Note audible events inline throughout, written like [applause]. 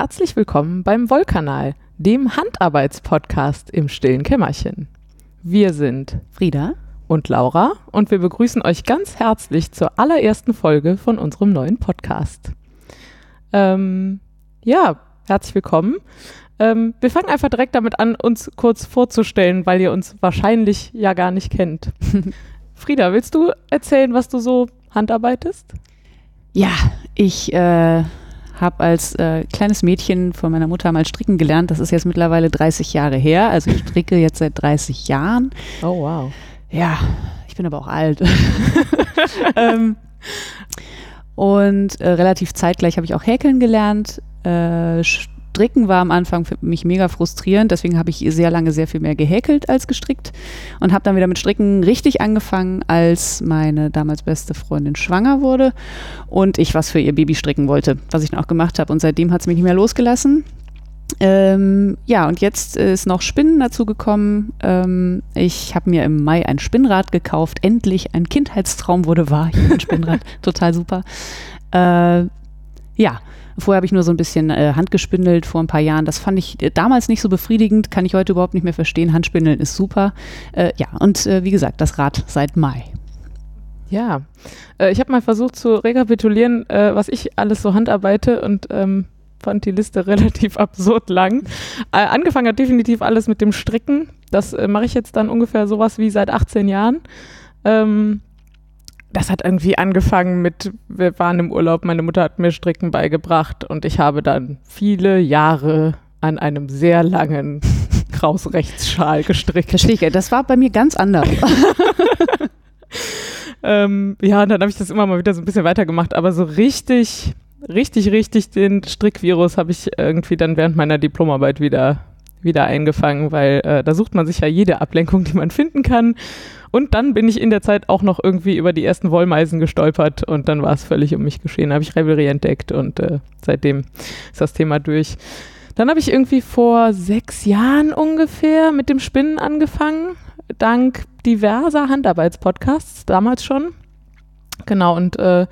Herzlich willkommen beim Wollkanal, dem Handarbeitspodcast im stillen Kämmerchen. Wir sind Frieda und Laura und wir begrüßen euch ganz herzlich zur allerersten Folge von unserem neuen Podcast. Ähm, ja, herzlich willkommen. Ähm, wir fangen einfach direkt damit an, uns kurz vorzustellen, weil ihr uns wahrscheinlich ja gar nicht kennt. [laughs] Frieda, willst du erzählen, was du so handarbeitest? Ja, ich äh, habe als äh, kleines Mädchen von meiner Mutter mal stricken gelernt. Das ist jetzt mittlerweile 30 Jahre her. Also ich stricke jetzt seit 30 Jahren. Oh, wow. Ja, ich bin aber auch alt. [laughs] ähm, und äh, relativ zeitgleich habe ich auch häkeln gelernt. Äh, Stricken war am Anfang für mich mega frustrierend, deswegen habe ich sehr lange sehr viel mehr gehäkelt als gestrickt und habe dann wieder mit Stricken richtig angefangen, als meine damals beste Freundin schwanger wurde und ich was für ihr Baby stricken wollte, was ich dann auch gemacht habe. Und seitdem hat es mich nicht mehr losgelassen. Ähm, ja, und jetzt ist noch Spinnen dazu gekommen. Ähm, ich habe mir im Mai ein Spinnrad gekauft. Endlich ein Kindheitstraum wurde wahr. Hier ein Spinnrad, [laughs] total super. Äh, ja, Vorher habe ich nur so ein bisschen äh, handgespindelt vor ein paar Jahren. Das fand ich äh, damals nicht so befriedigend, kann ich heute überhaupt nicht mehr verstehen. Handspindeln ist super. Äh, ja, und äh, wie gesagt, das Rad seit Mai. Ja, äh, ich habe mal versucht zu rekapitulieren, äh, was ich alles so handarbeite und ähm, fand die Liste [laughs] relativ absurd lang. angefangen hat definitiv alles mit dem Stricken. Das mache ich jetzt dann ungefähr sowas wie seit 18 Jahren. Ähm, das hat irgendwie angefangen mit, wir waren im Urlaub, meine Mutter hat mir Stricken beigebracht und ich habe dann viele Jahre an einem sehr langen [laughs] Krausrechtsschal gestrickt. Verstehe Das war bei mir ganz anders. [laughs] [laughs] ähm, ja, und dann habe ich das immer mal wieder so ein bisschen weitergemacht, aber so richtig, richtig, richtig den Strickvirus habe ich irgendwie dann während meiner Diplomarbeit wieder wieder eingefangen, weil äh, da sucht man sich ja jede Ablenkung, die man finden kann. Und dann bin ich in der Zeit auch noch irgendwie über die ersten Wollmeisen gestolpert und dann war es völlig um mich geschehen. Habe ich Revelry entdeckt und äh, seitdem ist das Thema durch. Dann habe ich irgendwie vor sechs Jahren ungefähr mit dem Spinnen angefangen, dank diverser Handarbeitspodcasts, damals schon. Genau, und äh,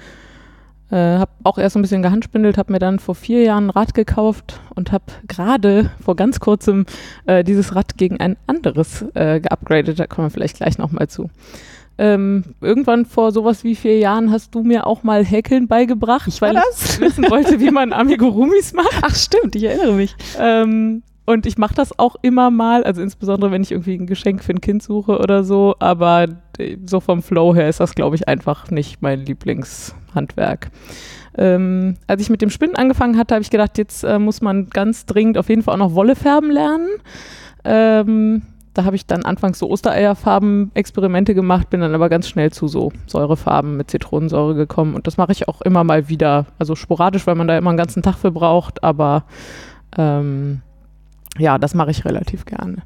äh, habe auch erst ein bisschen gehandspindelt, habe mir dann vor vier Jahren ein Rad gekauft und habe gerade vor ganz kurzem äh, dieses Rad gegen ein anderes äh, geupgradet. Da kommen wir vielleicht gleich nochmal zu. Ähm, irgendwann vor sowas wie vier Jahren hast du mir auch mal Häkeln beigebracht, ich weil ich wissen wollte, wie man [laughs] Amigurumis macht. Ach stimmt, ich erinnere mich. Ähm, und ich mache das auch immer mal, also insbesondere wenn ich irgendwie ein Geschenk für ein Kind suche oder so, aber so vom Flow her ist das, glaube ich, einfach nicht mein Lieblingshandwerk. Ähm, als ich mit dem Spinnen angefangen hatte, habe ich gedacht, jetzt äh, muss man ganz dringend auf jeden Fall auch noch Wolle färben lernen. Ähm, da habe ich dann anfangs so Ostereierfarben-Experimente gemacht, bin dann aber ganz schnell zu so Säurefarben mit Zitronensäure gekommen. Und das mache ich auch immer mal wieder. Also sporadisch, weil man da immer einen ganzen Tag für braucht, aber ähm, ja, das mache ich relativ gerne.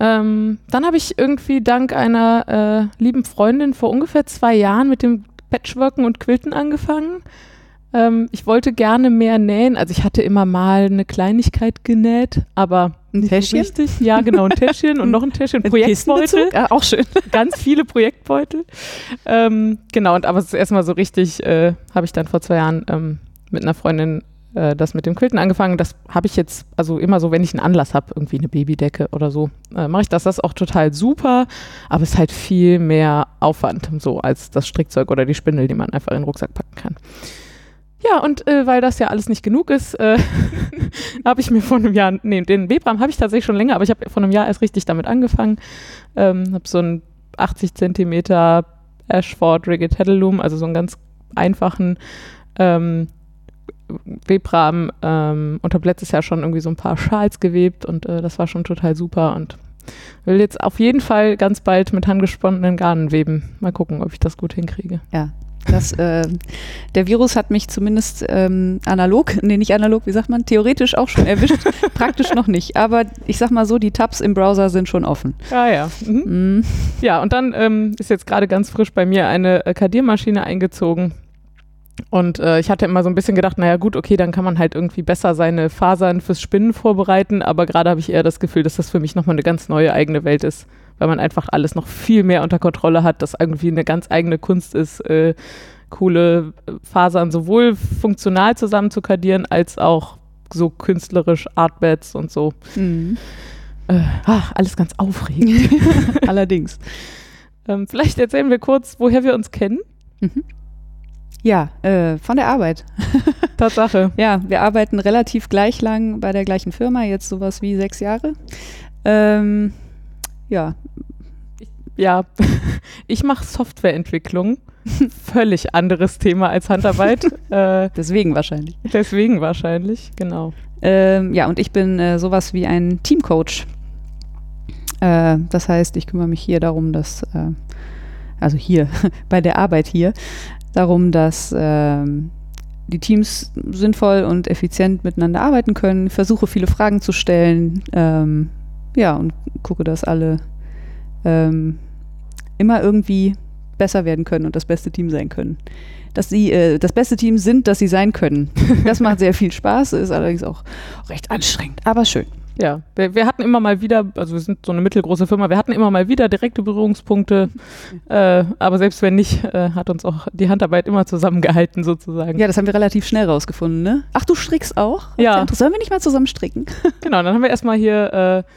Ähm, dann habe ich irgendwie dank einer äh, lieben Freundin vor ungefähr zwei Jahren mit dem Patchworken und Quilten angefangen. Ähm, ich wollte gerne mehr nähen. Also ich hatte immer mal eine Kleinigkeit genäht, aber ein Täschchen? So richtig. Ja, genau, ein Täschchen und noch ein Täschchen. [laughs] Projektbeutel. Ja, auch schön. [laughs] Ganz viele Projektbeutel. Ähm, genau, und aber das erste Mal so richtig äh, habe ich dann vor zwei Jahren ähm, mit einer Freundin äh, das mit dem Quilten angefangen. Das habe ich jetzt, also immer so, wenn ich einen Anlass habe, irgendwie eine Babydecke oder so, äh, mache ich das. Das ist auch total super, aber es ist halt viel mehr Aufwand, so als das Strickzeug oder die Spindel, die man einfach in den Rucksack packen kann. Ja, und äh, weil das ja alles nicht genug ist, äh, [laughs] habe ich mir vor einem Jahr, nee, den Webram habe ich tatsächlich schon länger, aber ich habe vor einem Jahr erst richtig damit angefangen. Ähm, habe so einen 80 Zentimeter Ashford Rigid Heddleloom, also so einen ganz einfachen ähm, Webrahmen ähm, und habe letztes Jahr schon irgendwie so ein paar Schals gewebt und äh, das war schon total super und will jetzt auf jeden Fall ganz bald mit handgesponnenen Garnen weben. Mal gucken, ob ich das gut hinkriege. Ja. Das, äh, der Virus hat mich zumindest ähm, analog, nee, nicht analog, wie sagt man, theoretisch auch schon erwischt, [laughs] praktisch noch nicht. Aber ich sag mal so, die Tabs im Browser sind schon offen. Ah ja. Mhm. Mhm. Ja, und dann ähm, ist jetzt gerade ganz frisch bei mir eine äh, Kadiermaschine eingezogen. Und äh, ich hatte immer so ein bisschen gedacht, naja gut, okay, dann kann man halt irgendwie besser seine Fasern fürs Spinnen vorbereiten, aber gerade habe ich eher das Gefühl, dass das für mich nochmal eine ganz neue eigene Welt ist, weil man einfach alles noch viel mehr unter Kontrolle hat, dass irgendwie eine ganz eigene Kunst ist, äh, coole Fasern sowohl funktional zusammen zu kadieren, als auch so künstlerisch, Artbeds und so. Mhm. Äh, ach, alles ganz aufregend. [laughs] Allerdings. [laughs] ähm, vielleicht erzählen wir kurz, woher wir uns kennen. Mhm. Ja, äh, von der Arbeit. [laughs] Tatsache. Ja, wir arbeiten relativ gleich lang bei der gleichen Firma, jetzt sowas wie sechs Jahre. Ähm, ja, Ja, [laughs] ich mache Softwareentwicklung. [laughs] Völlig anderes Thema als Handarbeit. äh, deswegen wahrscheinlich. deswegen wahrscheinlich, genau. Ähm, ja, und ich bin äh, sowas wie ein Teamcoach. Äh, das heißt, ich kümmere mich hier darum, dass, äh, also hier, bei der Arbeit hier, darum, dass ähm, die Teams sinnvoll und effizient miteinander arbeiten können, versuche viele Fragen zu stellen, ähm, ja, und gucke, dass alle ähm, immer irgendwie besser werden können und das beste Team sein können. Dass sie äh, das beste Team sind, das sie sein können. [laughs] Das macht sehr viel Spaß, ist allerdings auch recht anstrengend, aber schön. Ja, wir, wir hatten immer mal wieder, also wir sind so eine mittelgroße Firma, wir hatten immer mal wieder direkte Berührungspunkte, äh, aber selbst wenn nicht, äh, hat uns auch die Handarbeit immer zusammengehalten sozusagen. Ja, das haben wir relativ schnell rausgefunden, ne? Ach, du strickst auch? Ja. Sollen wir nicht mal zusammen stricken? [laughs] Genau, dann haben wir erstmal hier äh,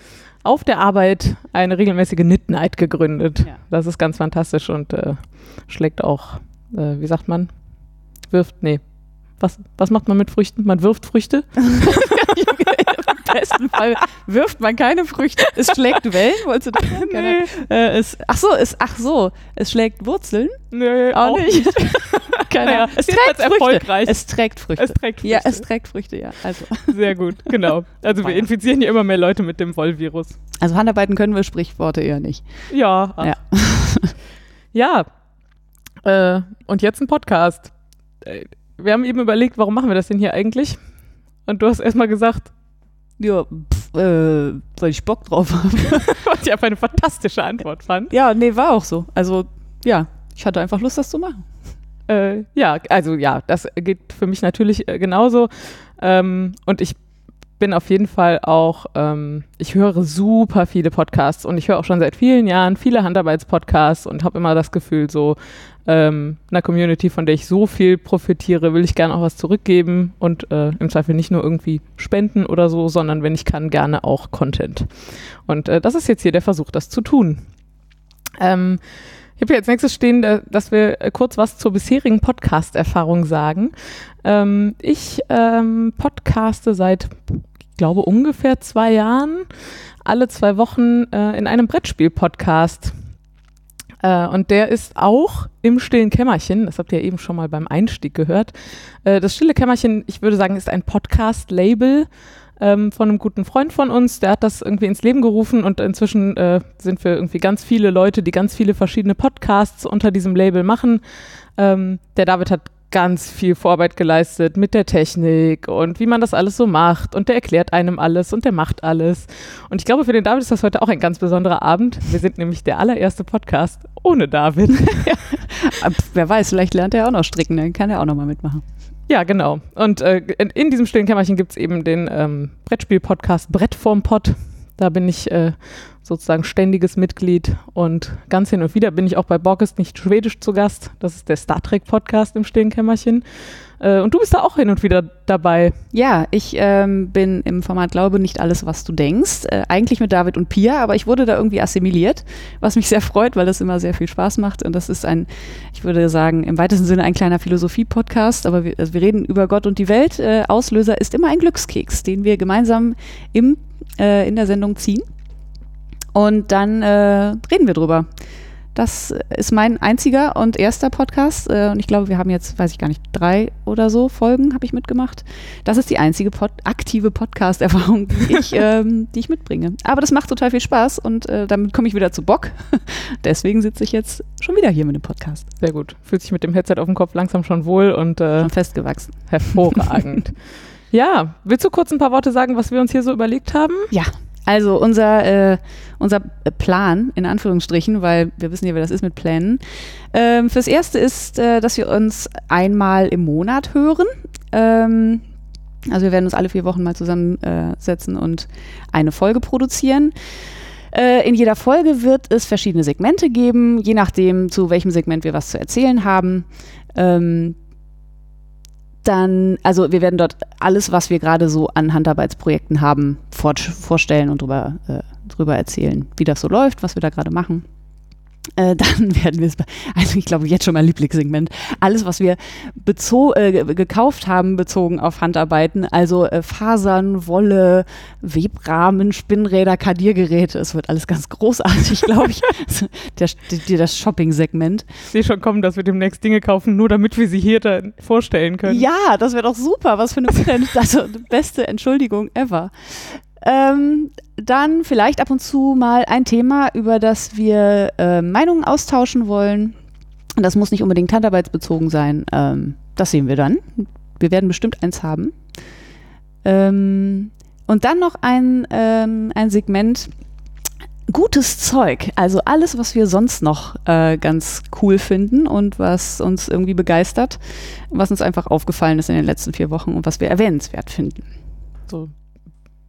auf der Arbeit eine regelmäßige Knit Night gegründet. Ja. Das ist ganz fantastisch und äh, schlägt auch, äh, wie sagt man, wirft, nee. Was, was macht man mit Früchten? Man wirft Früchte? [laughs] Im besten Fall wirft man keine Früchte. Es schlägt Wellen, wolltest du [laughs] das? Nee. Äh, es, ach so, es, ach so, es schlägt Wurzeln? Nee, Auch nicht. [laughs] Keine Ahnung. es trägt Früchte. erfolgreich. Es trägt Früchte. Es trägt Früchte. Ja, es trägt Früchte, ja. Also, Sehr gut, genau. Also wir infizieren hier immer mehr Leute mit dem Wollvirus. also Handarbeiten können wir Sprichworte eher nicht. Ja. ach. Ja. Ja. Äh, und jetzt ein Podcast. Wir haben eben überlegt, warum machen wir das denn hier eigentlich? Und du hast erstmal gesagt, Ja, pff, äh, weil ich Bock drauf habe. [laughs] was ich einfach eine fantastische Antwort fand. ja, nee, war auch so. Also, ja, ich hatte einfach Lust, das zu machen. Äh, ja, also ja, das geht für mich natürlich äh, genauso. Ähm, und ich bin auf jeden Fall auch, ähm, ich höre super viele Podcasts und ich höre auch schon seit vielen Jahren viele Handarbeitspodcasts und habe immer das Gefühl, so ähm, einer Community, von der ich so viel profitiere, will ich gerne auch was zurückgeben und äh, im Zweifel nicht nur irgendwie spenden oder so, sondern wenn ich kann, gerne auch Content. Und äh, das ist jetzt hier der Versuch, das zu tun. Ähm, ich habe als nächstes stehen, äh, dass wir äh, kurz was zur bisherigen Podcast-Erfahrung sagen. Ähm, ich ähm, podcaste seit, ich glaube, ungefähr zwei Jahren, alle zwei Wochen äh, in einem Brettspiel-Podcast. Äh, und der ist auch im stillen Kämmerchen, das habt ihr eben schon mal beim Einstieg gehört. Das stille Kämmerchen, ich würde sagen, ist ein Podcast-Label ähm, von einem guten Freund von uns, der hat das irgendwie ins Leben gerufen und inzwischen äh, sind wir irgendwie ganz viele Leute, die ganz viele verschiedene Podcasts unter diesem Label machen. Ähm, der David hat ganz viel Vorarbeit geleistet mit der Technik und wie man das alles so macht und der erklärt einem alles und der macht alles. Und ich glaube, für den David ist das heute auch ein ganz besonderer Abend. Wir sind nämlich der allererste Podcast ohne David. [laughs] Wer weiß, vielleicht lernt er auch noch stricken, dann kann er auch noch mal mitmachen. Ja, genau. Und äh, in, in diesem stillen Kämmerchen gibt es eben den ähm, Brettspiel-Podcast Brett vorm Pott. Da bin ich äh, sozusagen ständiges Mitglied und ganz hin und wieder bin ich auch bei Borg ist nicht schwedisch zu Gast. Das ist der Star Trek-Podcast im stillen Kämmerchen. Äh, und du bist da auch hin und wieder dabei. Ja, ich ähm, bin im Format Glaube nicht alles, was du denkst. Äh, eigentlich mit David und Pia, aber ich wurde da irgendwie assimiliert, was mich sehr freut, weil das immer sehr viel Spaß macht. Und das ist ein, ich würde sagen, im weitesten Sinne ein kleiner Philosophie-Podcast, aber wir, also wir reden über Gott und die Welt. Äh, Auslöser ist immer ein Glückskeks, den wir gemeinsam im, äh, in der Sendung ziehen. Und dann äh, reden wir drüber. Das ist mein einziger und erster Podcast. Äh, und ich glaube, wir haben jetzt, weiß ich gar nicht, drei oder so Folgen habe ich mitgemacht. Das ist die einzige Pod aktive Podcast-Erfahrung, die, [laughs] ich, ähm, die ich mitbringe. Aber das macht total viel Spaß und äh, damit komme ich wieder zu Bock. [laughs] Deswegen sitze ich jetzt schon wieder hier mit dem Podcast. Sehr gut. Fühlt sich mit dem Headset auf dem Kopf langsam schon wohl und äh, Schon festgewachsen. hervorragend. [laughs] ja, willst du kurz ein paar Worte sagen, was wir uns hier so überlegt haben? Ja, also unser, äh, unser Plan, in Anführungsstrichen, weil wir wissen ja, wie das ist mit Plänen. Ähm, fürs Erste ist, äh, dass wir uns einmal im Monat hören. Ähm, also wir werden uns alle vier Wochen mal zusammensetzen und eine Folge produzieren. Äh, in jeder Folge wird es verschiedene Segmente geben, je nachdem, zu welchem Segment wir was zu erzählen haben. Ähm, dann, also wir werden dort alles, was wir gerade so an Handarbeitsprojekten haben, vor, vorstellen und drüber, äh, drüber erzählen, wie das so läuft, was wir da gerade machen. Äh, [laughs] dann werden wir es, also ich glaube jetzt schon mein Lieblingssegment, alles, was wir äh, gekauft haben, bezogen auf Handarbeiten, also äh, Fasern, Wolle, Webrahmen, Spinnräder, Kadiergeräte, es wird alles ganz großartig, glaube ich. [laughs] der, der, das Shopping-Segment. Ich sehe schon kommen, dass wir demnächst Dinge kaufen, nur damit wir sie hier dann vorstellen können. Ja, das wäre doch super, was für eine [laughs] also, beste Entschuldigung ever. Ähm, dann vielleicht ab und zu mal ein Thema, über das wir äh, Meinungen austauschen wollen. Das muss nicht unbedingt handarbeitsbezogen sein. Ähm, das sehen wir dann. Wir werden bestimmt eins haben. Ähm, und dann noch ein, ähm, ein Segment, gutes Zeug. Also alles, was wir sonst noch äh, ganz cool finden und was uns irgendwie begeistert, was uns einfach aufgefallen ist in den letzten vier Wochen und was wir erwähnenswert finden. So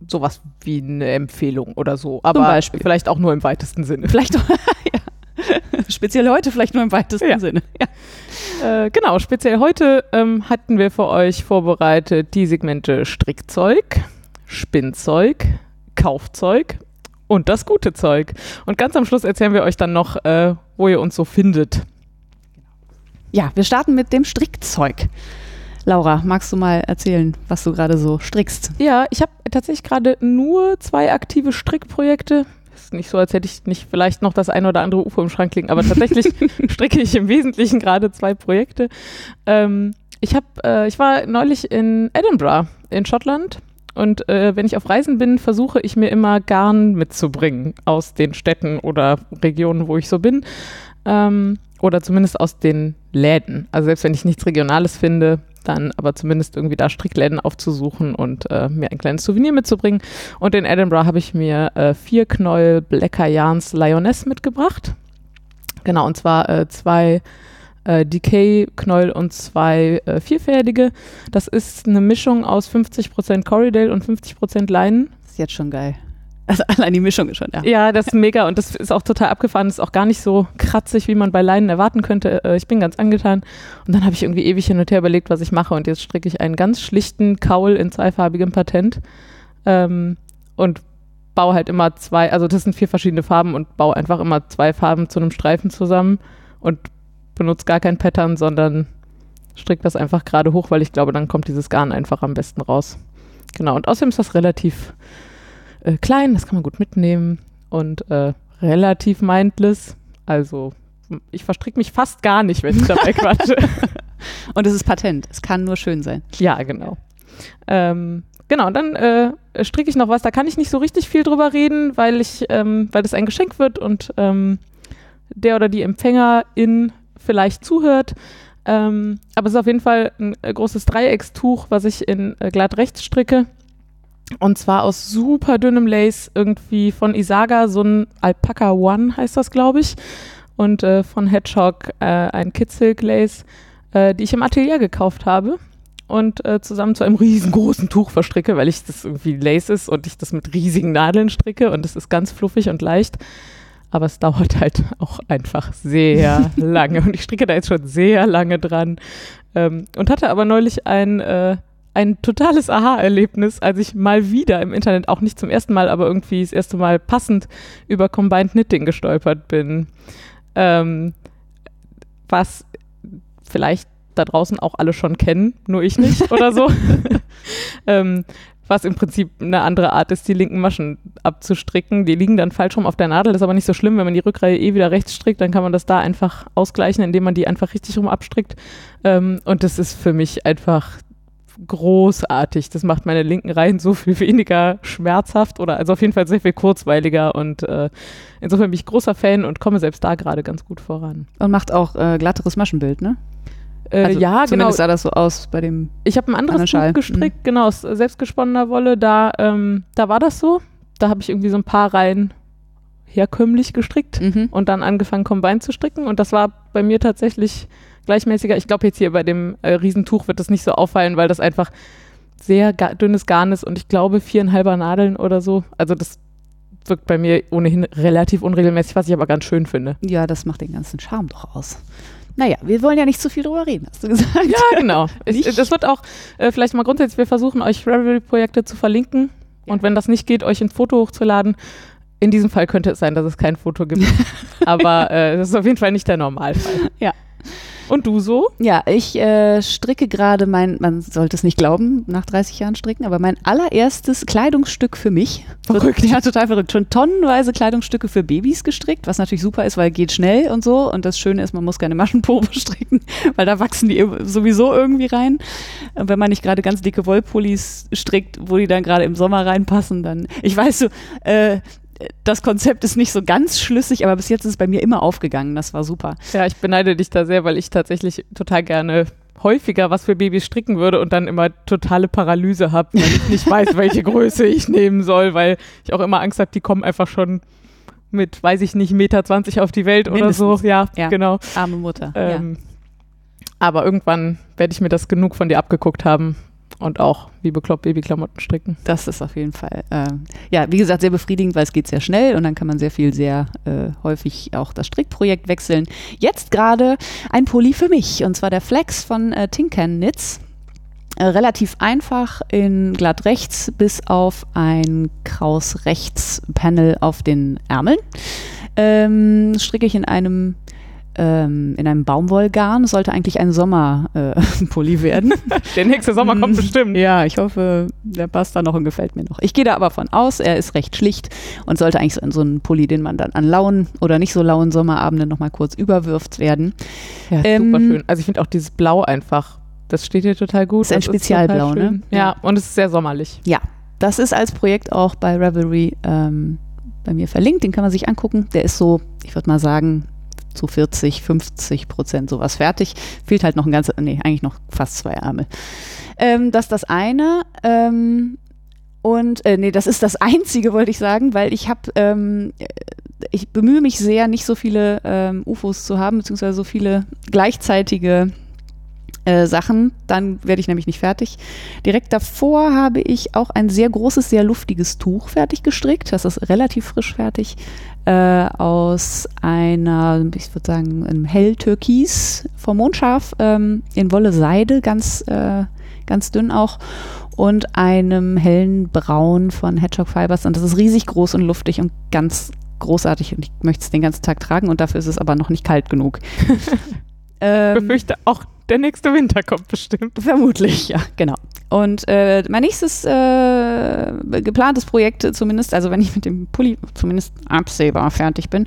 sowas wie eine Empfehlung oder so. Aber vielleicht auch nur im weitesten Sinne. Vielleicht auch, [laughs] ja. Speziell heute vielleicht nur im weitesten ja. Sinne. Ja. Äh, genau, speziell heute ähm, hatten wir für euch vorbereitet die Segmente Strickzeug, Spinnzeug, Kaufzeug und das gute Zeug. Und ganz am Schluss erzählen wir euch dann noch, äh, wo ihr uns so findet. Ja, wir starten mit dem Strickzeug. Laura, magst du mal erzählen, was du gerade so strickst? Ja, ich habe tatsächlich gerade nur zwei aktive Strickprojekte. Ist nicht so, als hätte ich nicht vielleicht noch das eine oder andere UFO im Schrank liegen, aber tatsächlich [laughs] stricke ich im Wesentlichen gerade zwei Projekte. Ähm, ich, hab, äh, ich war neulich in Edinburgh in Schottland und äh, wenn ich auf Reisen bin, versuche ich mir immer Garn mitzubringen aus den Städten oder Regionen, wo ich so bin. Ähm, oder zumindest aus den Läden. Also selbst wenn ich nichts Regionales finde, dann aber zumindest irgendwie da Strickläden aufzusuchen und äh, mir ein kleines Souvenir mitzubringen. Und in Edinburgh habe ich mir äh, vier Knäuel Blacker Yarns Lioness mitgebracht. Genau, und zwar äh, zwei äh, Decay-Knäuel und zwei äh, vierfädige. Das ist eine Mischung aus 50% Corridale und 50% Leinen. Das ist jetzt schon geil. Also [laughs] allein die Mischung ist schon, ja. Ja, das ist mega und das ist auch total abgefahren. Das ist auch gar nicht so kratzig, wie man bei Leinen erwarten könnte. Äh, ich bin ganz angetan. Und dann habe ich irgendwie ewig hin und her überlegt, was ich mache. Und jetzt stricke ich einen ganz schlichten Kaul in zweifarbigem Patent. Ähm, und baue halt immer zwei, also das sind vier verschiedene Farben und baue einfach immer zwei Farben zu einem Streifen zusammen und benutze gar kein Pattern, sondern stricke das einfach gerade hoch, weil ich glaube, dann kommt dieses Garn einfach am besten raus. Genau, und außerdem ist das relativ äh, klein, das kann man gut mitnehmen und äh, relativ mindless. Also ich verstricke mich fast gar nicht, wenn ich dabei [laughs] quatsche. und es ist Patent, es kann nur schön sein. Ja, genau. Ähm, genau, und dann äh, stricke ich noch was, da kann ich nicht so richtig viel drüber reden, weil ich, ähm, weil das ein Geschenk wird und ähm, der oder die Empfängerin vielleicht zuhört. Ähm, aber es ist auf jeden Fall ein äh, großes Dreieckstuch, was ich in äh, glatt rechts stricke. Und zwar aus super dünnem Lace, irgendwie von Isaga, so ein Alpaca One heißt das, glaube ich. Und äh, von Hedgehog äh, ein Kitsilk Lace, äh, die ich im Atelier gekauft habe. Und äh, zusammen zu einem riesengroßen Tuch verstricke, weil ich das irgendwie Lace ist und ich das mit riesigen Nadeln stricke und es ist ganz fluffig und leicht. Aber es dauert halt [laughs] auch einfach sehr lange und ich stricke da jetzt schon sehr lange dran. Ähm, und hatte aber neulich ein äh, ein totales Aha-Erlebnis, als ich mal wieder im Internet, auch nicht zum ersten Mal, aber irgendwie das erste Mal passend über Combined Knitting gestolpert bin. Ähm, was vielleicht da draußen auch alle schon kennen, nur ich nicht [laughs] oder so. [laughs] ähm, was im Prinzip eine andere Art ist, die linken Maschen abzustricken. Die liegen dann falsch rum auf der Nadel, das ist aber nicht so schlimm, wenn man die Rückreihe eh wieder rechts strickt, dann kann man das da einfach ausgleichen, indem man die einfach richtig rum abstrickt. Ähm, und das ist für mich einfach großartig. Das macht meine linken Reihen so viel weniger schmerzhaft oder also auf jeden Fall sehr viel kurzweiliger und äh, insofern bin ich großer Fan und komme selbst da gerade ganz gut voran. Und macht auch äh, glatteres Maschenbild, ne? Äh, also ja, zumindest genau. sah das so aus bei dem. Ich habe ein anderes Tuch gestrickt, mhm. genau, aus selbstgesponnener Wolle. Da, ähm, da war das so. Da habe ich irgendwie so ein paar Reihen herkömmlich gestrickt mhm. und dann angefangen, Combine zu stricken. Und das war bei mir tatsächlich gleichmäßiger. Ich glaube, jetzt hier bei dem äh, Riesentuch wird das nicht so auffallen, weil das einfach sehr ga dünnes Garn ist und ich glaube viereinhalber Nadeln oder so. Also das wirkt bei mir ohnehin relativ unregelmäßig, was ich aber ganz schön finde. Ja, das macht den ganzen Charme doch aus. naja, wir wollen ja nicht zu viel drüber reden, hast du gesagt. Ja, genau. [laughs] Ich, das wird auch äh, vielleicht mal grundsätzlich, wir versuchen euch Ravelry-Projekte zu verlinken und wenn das nicht geht, euch ein Foto hochzuladen. In diesem Fall könnte es sein, dass es kein Foto gibt. [laughs] Aber äh, das ist auf jeden Fall nicht der Normalfall. Ja. Und du so? Ja, ich äh, stricke gerade mein, man sollte es nicht glauben, nach 30 Jahren stricken, aber mein allererstes Kleidungsstück für mich. [laughs] Verrückt. Ja, total verrückt. Schon tonnenweise Kleidungsstücke für Babys gestrickt, was natürlich super ist, weil geht schnell und so. Und das Schöne ist, man muss keine Maschenprobe [laughs] stricken, weil da wachsen die sowieso irgendwie rein. Und wenn man nicht gerade ganz dicke Wollpullis strickt, wo die dann gerade im Sommer reinpassen, dann, ich weiß so, äh, das Konzept ist nicht so ganz schlüssig, aber bis jetzt ist es bei mir immer aufgegangen. Das war super. Ja, ich beneide dich da sehr, weil ich tatsächlich total gerne häufiger was für Babys stricken würde und dann immer totale Paralyse habe, weil ich nicht weiß, [laughs] welche Größe ich nehmen soll, weil ich auch immer Angst habe, die kommen einfach schon mit, weiß ich nicht, Meter 20 auf die Welt oder so. Mindestens. Ja, Ja. genau. Arme Mutter. Ähm, Aber irgendwann werde ich mir das genug von dir abgeguckt haben und auch wie bekloppt Babyklamotten stricken. Das ist auf jeden Fall, ähm, ja, wie gesagt, sehr befriedigend, weil es geht sehr schnell und dann kann man sehr viel, sehr äh, häufig auch das Strickprojekt wechseln. Jetzt gerade ein Pulli für mich und zwar der Flex von äh, Knits. Äh, relativ einfach in glatt rechts bis auf ein kraus rechts Panel auf den Ärmeln. Ähm, stricke ich in einem ähm, in einem Baumwollgarn. Sollte eigentlich ein Sommerpulli [laughs] werden. Der nächste Sommer kommt Mm, bestimmt. Ja, ich hoffe, der passt da noch und gefällt mir noch. Ich gehe da aber von aus, er ist recht schlicht und sollte eigentlich so in so einen Pulli, den man dann an lauen oder nicht so lauen Sommerabenden nochmal kurz überwirft werden. Ja, Ähm, super schön. Also ich finde auch dieses Blau einfach, das steht hier total gut. Ist ein Das Spezialblau, schön. ne? Ja, Ja. und es ist sehr sommerlich. Ja, das ist als Projekt auch bei Ravelry ähm, bei mir verlinkt. Den kann man sich angucken. Der ist so, ich würde mal sagen, zu 40, 50 Prozent sowas fertig. Fehlt halt noch ein ganzer, nee, eigentlich noch fast zwei Ärmel. Ähm, das ist das eine. Ähm, und äh, nee, das ist das [laughs] Einzige, wollte ich sagen, weil ich habe, ähm, ich bemühe mich sehr, nicht so viele ähm, UFOs zu haben, beziehungsweise so viele gleichzeitige äh, Sachen. Dann werde ich nämlich nicht fertig. Direkt davor habe ich auch ein sehr großes, sehr luftiges Tuch fertig gestrickt. Das ist relativ frisch fertig. Äh, aus einer, ich würde sagen, einem Helltürkis vom Mondschaf ähm, in Wolle Seide, ganz, äh, ganz dünn auch. Und einem hellen Braun von Hedgehog Fibers. Und das ist riesig groß und luftig und ganz großartig. Und ich möchte es den ganzen Tag tragen und dafür ist es aber noch nicht kalt genug. [laughs] Ich ähm, befürchte, auch der nächste Winter kommt bestimmt. Vermutlich, ja, genau. Und äh, mein nächstes äh, geplantes Projekt zumindest, also wenn ich mit dem Pulli zumindest absehbar fertig bin,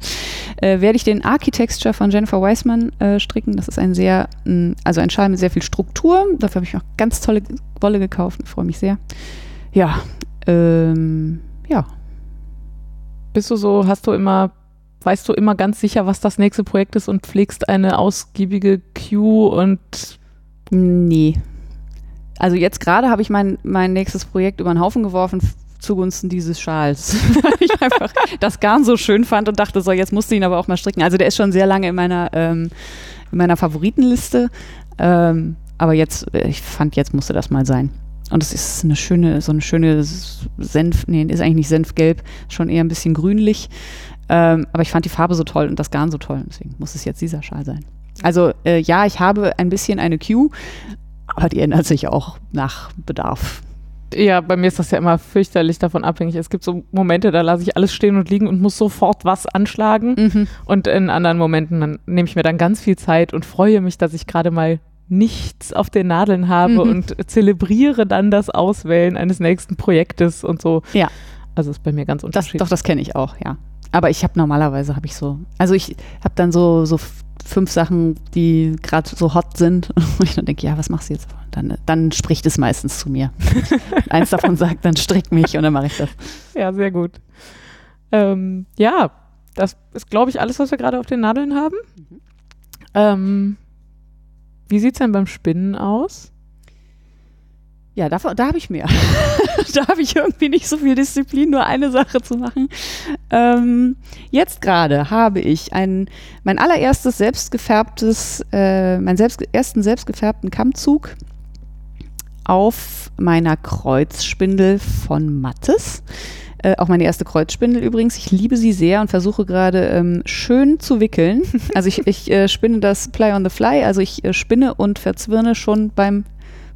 äh, werde ich den Architecture von Jennifer Weissmann äh, stricken. Das ist ein sehr, mh, also ein Schal mit sehr viel Struktur. Dafür habe ich auch ganz tolle Wolle gekauft. Ich freue mich sehr. Ja, ähm, ja. Bist du so, hast du immer, weißt du immer ganz sicher, was das nächste Projekt ist und pflegst eine ausgiebige Queue und Nee. Also jetzt gerade habe ich mein, mein nächstes Projekt über den Haufen geworfen zugunsten dieses Schals. [laughs] Weil ich einfach das Garn so schön fand und dachte, so, jetzt musst du ihn aber auch mal stricken. Also der ist schon sehr lange in meiner, ähm, in meiner Favoritenliste. Ähm, aber jetzt, äh, ich fand, jetzt musste das mal sein. Und es ist eine schöne, so eine schöne Senf, nee, ist eigentlich nicht Senfgelb, schon eher ein bisschen grünlich. Ähm, aber ich fand die Farbe so toll und das Garn so toll. Deswegen muss es jetzt dieser Schal sein. Also äh, ja, ich habe ein bisschen eine Queue, aber die ändert sich auch nach Bedarf. ja, bei mir ist das ja immer fürchterlich davon abhängig. Es gibt so Momente, da lasse ich alles stehen und liegen und muss sofort was anschlagen. Mhm. Und in anderen Momenten nehme ich mir dann ganz viel Zeit und freue mich, dass ich gerade mal nichts auf den Nadeln habe Mhm. und zelebriere dann das Auswählen eines nächsten Projektes und so. Ja. Also ist bei mir ganz Das, unterschiedlich. doch, das kenne ich auch, ja. Aber ich habe normalerweise habe ich so, also ich habe dann so, so fünf Sachen, die gerade so hot sind. [laughs] Und ich dann denke, ja, was machst du jetzt? Dann, dann spricht es meistens zu mir. [laughs] Eins davon sagt, dann strick mich und dann mache ich das. Ja, sehr gut. Ähm, ja, das ist, glaube ich, alles, was wir gerade auf den Nadeln haben. Mhm. Ähm, wie sieht es denn beim Spinnen aus? Ja, da, da habe ich mehr. [laughs] da habe ich irgendwie nicht so viel Disziplin, nur eine Sache zu machen. Ähm, jetzt gerade habe ich ein, mein allererstes selbstgefärbtes, äh, meinen selbst, ersten selbstgefärbten Kammzug auf meiner Kreuzspindel von Mattes. Äh, auch meine erste Kreuzspindel übrigens. Ich liebe sie sehr und versuche gerade ähm, schön zu wickeln. Also ich, ich äh, spinne das Play on the Fly, also ich äh, spinne und verzwirne schon beim,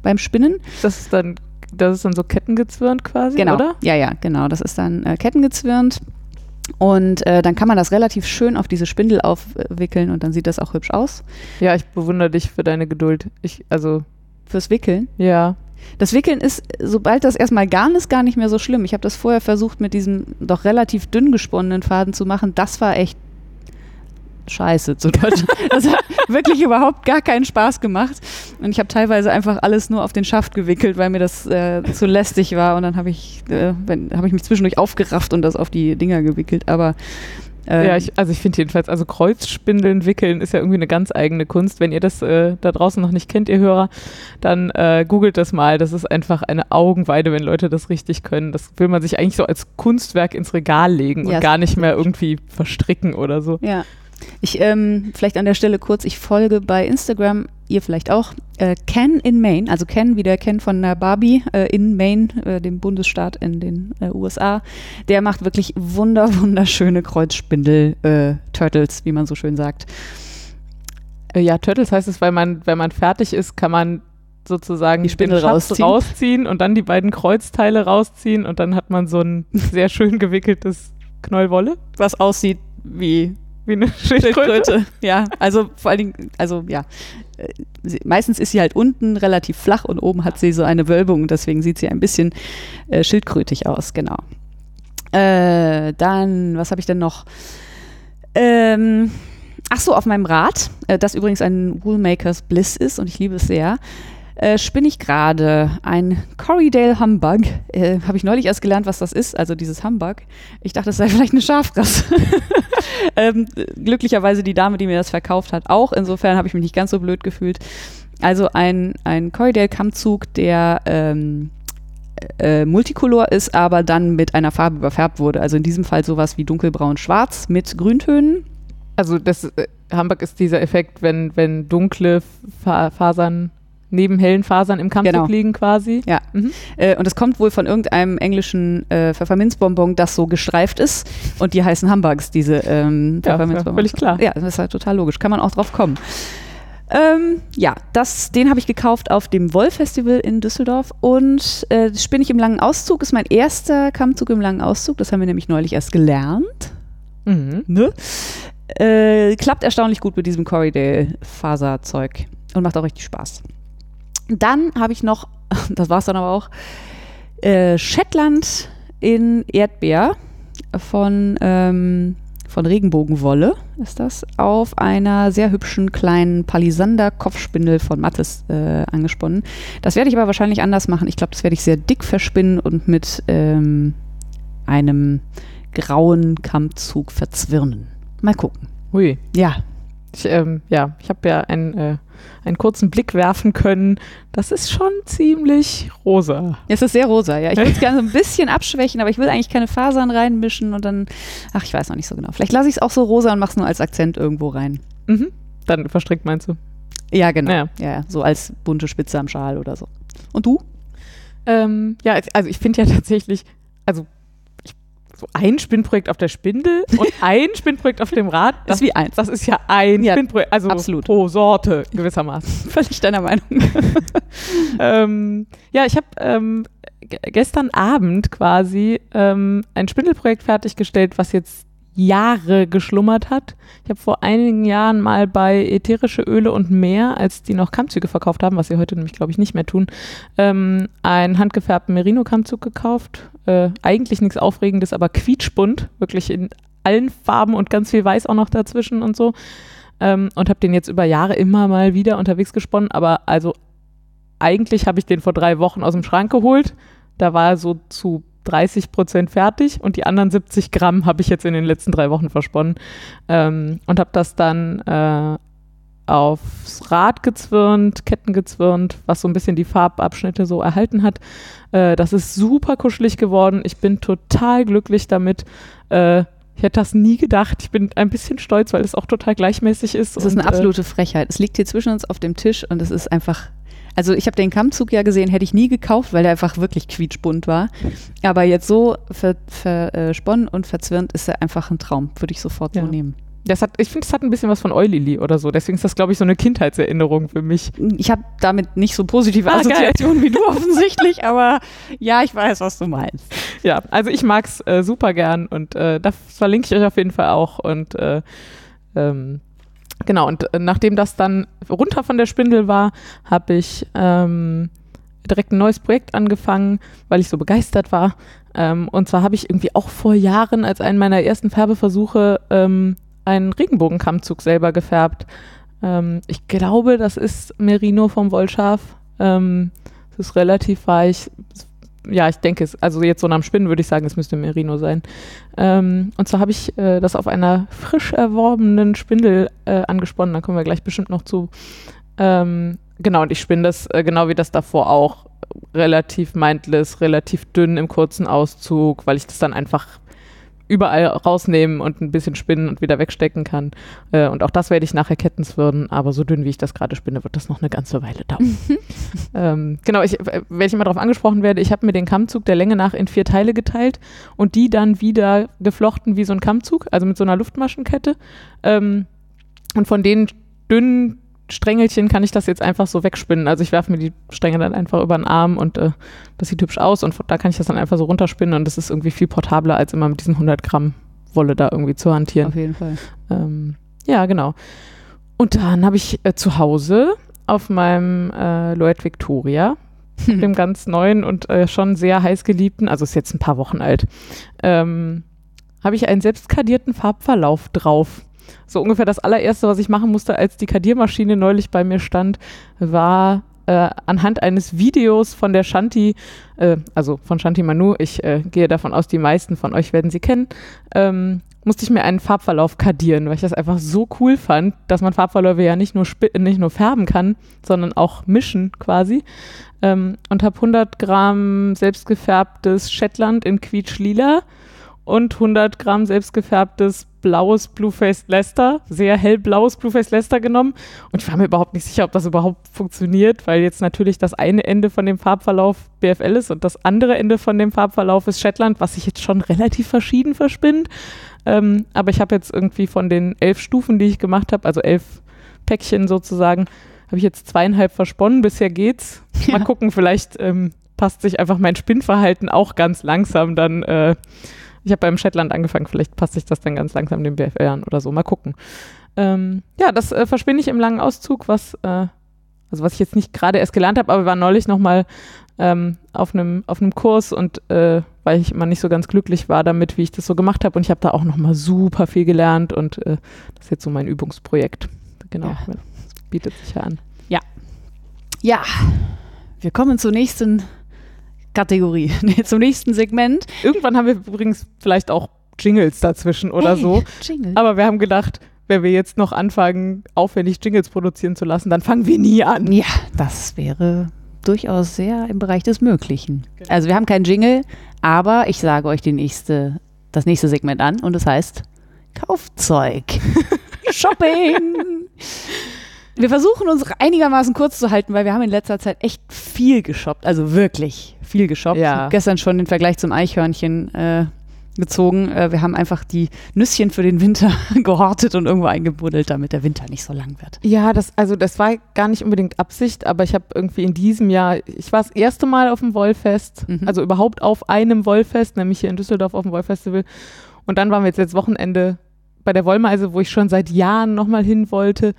beim Spinnen. Das ist dann, das ist dann so kettengezwirnt quasi, Genau. oder? Ja, ja, genau. Das ist dann äh, kettengezwirnt. Und äh, dann kann man das relativ schön auf diese Spindel aufwickeln und dann sieht das auch hübsch aus. Ja, ich bewundere dich für deine Geduld. Ich, also, Fürs Wickeln. ja. Das Wickeln ist, sobald das erstmal garn ist, gar nicht mehr so schlimm. Ich habe das vorher versucht, mit diesem doch relativ dünn gesponnenen Faden zu machen. Das war echt scheiße zu Deutsch. [laughs] Das hat wirklich überhaupt gar keinen Spaß gemacht. Und ich habe teilweise einfach alles nur auf den Schaft gewickelt, weil mir das äh, zu lästig war. Und dann habe ich, äh, wenn- habe ich mich zwischendurch aufgerafft und das auf die Dinger gewickelt. Aber äh, Ja, ich, also ich finde jedenfalls, also Kreuzspindeln wickeln ist ja irgendwie eine ganz eigene Kunst. Wenn ihr das äh, da draußen noch nicht kennt, ihr Hörer, dann äh, googelt das mal. Das ist einfach eine Augenweide, wenn Leute das richtig können. Das will man sich eigentlich so als Kunstwerk ins Regal legen Ja, und gar nicht mehr irgendwie verstricken oder so. Ja. Ich, ähm, vielleicht an der Stelle kurz, ich folge bei Instagram, ihr vielleicht auch, äh, Ken in Maine, also Ken wie der Ken von der Barbie äh, in Maine, äh, dem Bundesstaat in den äh, USA. Der macht wirklich wunder, wunderschöne Kreuzspindel-Turtles, wie man so schön sagt. Äh, ja, Turtles heißt es, weil man, wenn man fertig ist, kann man sozusagen Die Spindel den Schatz rausziehen. rausziehen und dann die beiden Kreuzteile rausziehen und dann hat man so ein [laughs] sehr schön gewickeltes Knoll Wolle, Was aussieht wie wie eine Schildkröte. Schildkröte. ja, also vor allen Dingen, also ja, meistens ist sie halt unten relativ flach und oben hat sie so eine Wölbung, deswegen sieht sie ein bisschen äh, schildkrötig aus, genau. Äh, dann, was habe ich denn noch? Ähm, ach so, auf meinem Rad, äh, das übrigens ein Woolmakers Bliss ist und ich liebe es sehr, äh, spinne ich gerade ein Corriedale Humbug. Äh, habe ich neulich erst gelernt, was das ist, also dieses Humbug. Ich dachte, das sei [laughs] vielleicht eine Schafrasse. [laughs] ähm, glücklicherweise die Dame, die mir das verkauft hat, auch. Insofern habe ich mich nicht ganz so blöd gefühlt. Also ein, ein Corriedale-Kammzug, der ähm, äh, Multicolor ist, aber dann mit einer Farbe überfärbt wurde. Also in diesem Fall sowas wie dunkelbraun-schwarz mit Grüntönen. Also das äh, Hamburg ist dieser Effekt, wenn, wenn dunkle Fa Fasern neben hellen Fasern im Kammzug Genau. liegen quasi. Ja. Mhm. Äh, und es kommt wohl von irgendeinem englischen äh, Pfefferminzbonbon, das so gestreift ist. Und die heißen Humbugs, diese ähm, Ja, Pfefferminzbonbons. völlig klar. Ja, das ist halt total logisch. Kann man auch drauf kommen. Ähm, ja, das, den habe ich gekauft auf dem Woll-Festival in Düsseldorf und äh, spinne ich im langen Auszug. Ist mein erster Kammzug im langen Auszug. Das haben wir nämlich neulich erst gelernt. Mhm. Ne? Äh, klappt erstaunlich gut mit diesem Corriedale-Faserzeug und macht auch richtig Spaß. Dann habe ich noch, [laughs] das war es dann aber auch, äh, Shetland in Erdbeer von, ähm, von Regenbogenwolle ist das, auf einer sehr hübschen kleinen Palisander-Kopfspindel von Mattes äh, angesponnen. Das werde ich aber wahrscheinlich anders machen. Ich glaube, das werde ich sehr dick verspinnen und mit ähm, einem grauen Kammzug verzwirnen. Mal gucken. Hui. Ja, Ich, ähm, ja, ich habe ja einen, äh, einen kurzen Blick werfen können. Das ist schon ziemlich rosa. es ist sehr rosa. Ja, ich will es [laughs] gerne so ein bisschen abschwächen, aber ich will eigentlich keine Fasern reinmischen und dann, ach, ich weiß noch nicht so genau. Vielleicht lasse ich es auch so rosa und mache es nur als Akzent irgendwo rein. Mhm. Dann verstrickt meinst du? Ja, genau. Ja. Ja, so als bunte Spitze am Schal oder so. Und du? Ähm, ja, also ich finde ja [laughs] tatsächlich, also ein Spinnprojekt auf der Spindel und [laughs] ein Spinnprojekt auf dem Rad, das, ist wie eins. das ist ja ein Ja, Spinnprojekt, also absolut. pro Sorte gewissermaßen. [laughs] Völlig deiner Meinung. [laughs] ähm, ja, ich habe ähm, ge- gestern Abend quasi ähm, ein Spindelprojekt fertiggestellt, was jetzt Jahre geschlummert hat. Ich habe vor einigen Jahren mal bei Ätherische Öle und mehr, als die noch Kammzüge verkauft haben, was sie heute nämlich, glaube ich, nicht mehr tun, ähm, einen handgefärbten Merino-Kammzug gekauft. Äh, eigentlich nichts Aufregendes, aber quietschbunt, wirklich in allen Farben und ganz viel Weiß auch noch dazwischen und so. Ähm, und habe den jetzt über Jahre immer mal wieder unterwegs gesponnen, aber also eigentlich habe ich den vor drei Wochen aus dem Schrank geholt. Da war er so zu 30 Prozent fertig und die anderen 70 Gramm habe ich jetzt in den letzten drei Wochen versponnen ähm, und habe das dann äh, aufs Rad gezwirnt, Ketten gezwirnt, was so ein bisschen die Farbabschnitte so erhalten hat. Äh, das ist super kuschelig geworden. Ich bin total glücklich damit. Äh, ich hätte das nie gedacht. Ich bin ein bisschen stolz, weil es auch total gleichmäßig ist. Es ist eine absolute äh, Frechheit. Es liegt hier zwischen uns auf dem Tisch und es ist einfach. Also ich habe den Kammzug ja gesehen, hätte ich nie gekauft, weil der einfach wirklich quietschbunt war. Aber jetzt so versponnen ver, äh, und verzwirnt ist er einfach ein Traum. Würde ich sofort ja. so nehmen. Das hat, ich finde, es hat ein bisschen was von Eulili oder so. Deswegen ist das, glaube ich, so eine Kindheitserinnerung für mich. Ich habe damit nicht so positive ah, Assoziationen wie du [laughs] offensichtlich, aber ja, ich weiß, was du meinst. Ja, also ich mag es äh, super gern und äh, das verlinke ich euch auf jeden Fall auch. Und äh, ähm, genau, und äh, nachdem das dann runter von der Spindel war, habe ich ähm, direkt ein neues Projekt angefangen, weil ich so begeistert war. Ähm, und zwar habe ich irgendwie auch vor Jahren als einen meiner ersten Färbeversuche ähm, einen Regenbogenkammzug selber gefärbt. Ähm, ich glaube, das ist Merino vom Wollschaf. Ähm, es ist relativ weich. Ja, ich denke es. Also jetzt so nach dem Spinnen würde ich sagen, es müsste Merino sein. Ähm, und zwar habe ich äh, das auf einer frisch erworbenen Spindel äh, angesponnen. Da kommen wir gleich bestimmt noch zu. Ähm, genau, und ich spinne das äh, genau wie das davor auch relativ mindless, relativ dünn im kurzen Auszug, weil ich das dann einfach überall rausnehmen und ein bisschen spinnen und wieder wegstecken kann. Äh, und auch das werde ich nachher kettenswürden, aber so dünn wie ich das gerade spinne, wird das noch eine ganze Weile dauern. [laughs] ähm, genau, ich, äh, wenn ich immer darauf angesprochen werde, ich habe mir den Kammzug der Länge nach in vier Teile geteilt und die dann wieder geflochten wie so ein Kammzug, also mit so einer Luftmaschenkette. Ähm, und von den dünnen Strängelchen kann ich das jetzt einfach so wegspinnen. Also ich werfe mir die Stränge dann einfach über den Arm und äh, das sieht hübsch aus und da kann ich das dann einfach so runterspinnen und das ist irgendwie viel portabler, als immer mit diesen 100 Gramm Wolle da irgendwie zu hantieren. Auf jeden Fall. Ähm, ja, genau. Und dann habe ich äh, zu Hause auf meinem äh, Loet Victoria, [laughs] dem ganz neuen und äh, schon sehr heiß geliebten, also ist jetzt ein paar Wochen alt, ähm, habe ich einen selbstkadierten Farbverlauf drauf so ungefähr das allererste, was ich machen musste, als die Kadiermaschine neulich bei mir stand, war äh, anhand eines Videos von der Shanti, äh, also von Shanti Manu, ich äh, gehe davon aus, die meisten von euch werden sie kennen, ähm, musste ich mir einen Farbverlauf kadieren, weil ich das einfach so cool fand, dass man Farbverläufe ja nicht nur, nicht nur färben kann, sondern auch mischen quasi. Ähm, und habe 100 Gramm selbstgefärbtes Shetland in quietsch-lila und 100 Gramm selbstgefärbtes blaues Blueface Lester, sehr hellblaues Blueface Lester genommen. Und ich war mir überhaupt nicht sicher, ob das überhaupt funktioniert, weil jetzt natürlich das eine Ende von dem Farbverlauf BFL ist und das andere Ende von dem Farbverlauf ist Shetland, was sich jetzt schon relativ verschieden verspinnt. Ähm, aber ich habe jetzt irgendwie von den elf Stufen, die ich gemacht habe, also elf Päckchen sozusagen, habe ich jetzt zweieinhalb versponnen. Bisher geht's. Mal ja. gucken, vielleicht ähm, passt sich einfach mein Spinnverhalten auch ganz langsam dann äh, ich habe beim Shetland angefangen, vielleicht passt sich das dann ganz langsam dem BFR an oder so. Mal gucken. Ähm, ja, das äh, verspinne ich im langen Auszug, was, äh, also was ich jetzt nicht gerade erst gelernt habe, aber wir waren neulich nochmal ähm, auf einem auf Kurs und äh, weil ich immer nicht so ganz glücklich war damit, wie ich das so gemacht habe und ich habe da auch nochmal super viel gelernt und äh, das ist jetzt so mein Übungsprojekt. Genau, ja. das bietet sich ja an. Ja. Ja, wir kommen zur nächsten Kategorie. [laughs] Nee, zum nächsten Segment. Irgendwann haben wir übrigens vielleicht auch Jingles dazwischen oder hey, so. Jingle. Aber wir haben gedacht, wenn wir jetzt noch anfangen, aufwendig Jingles produzieren zu lassen, dann fangen wir nie an. Ja, das wäre durchaus sehr im Bereich des Möglichen. Genau. Also wir haben keinen Jingle, aber ich sage euch die nächste, das nächste Segment an und es das heißt Kaufzeug. [laughs] Shopping. Wir versuchen uns einigermaßen kurz zu halten, weil wir haben in letzter Zeit echt viel geshoppt. Also wirklich viel geshoppt. Ja. Gestern schon den Vergleich zum Eichhörnchen äh, gezogen. Äh, wir haben einfach die Nüsschen für den Winter [laughs] gehortet und irgendwo eingebuddelt, damit der Winter nicht so lang wird. Ja, das, also das war gar nicht unbedingt Absicht, aber ich habe irgendwie in diesem Jahr, ich war das erste Mal auf dem Wollfest, mhm. also überhaupt auf einem Wollfest, nämlich hier in Düsseldorf auf dem Wollfestival. Und dann waren wir jetzt letztes Wochenende bei der Wollmeise, wo ich schon seit Jahren nochmal hin wollte.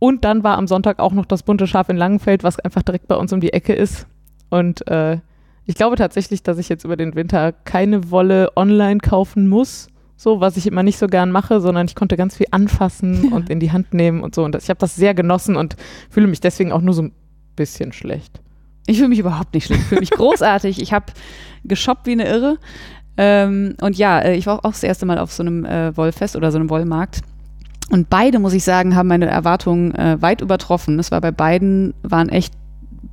Und dann war am Sonntag auch noch das bunte Schaf in Langenfeld, was einfach direkt bei uns um die Ecke ist. Und äh, ich glaube tatsächlich, dass ich jetzt über den Winter keine Wolle online kaufen muss, so was ich immer nicht so gern mache, sondern ich konnte ganz viel anfassen ja. und in die Hand nehmen und so. Und ich habe das sehr genossen und fühle mich deswegen auch nur so ein bisschen schlecht. Ich fühle mich überhaupt nicht schlecht. Ich fühle mich [laughs] großartig. Ich habe geshoppt wie eine Irre. Ähm, und ja, äh, ich war auch das erste Mal auf so einem äh, Wollfest oder so einem Wollmarkt. Und beide, muss ich sagen, haben meine Erwartungen äh, weit übertroffen. Es war bei beiden, waren echt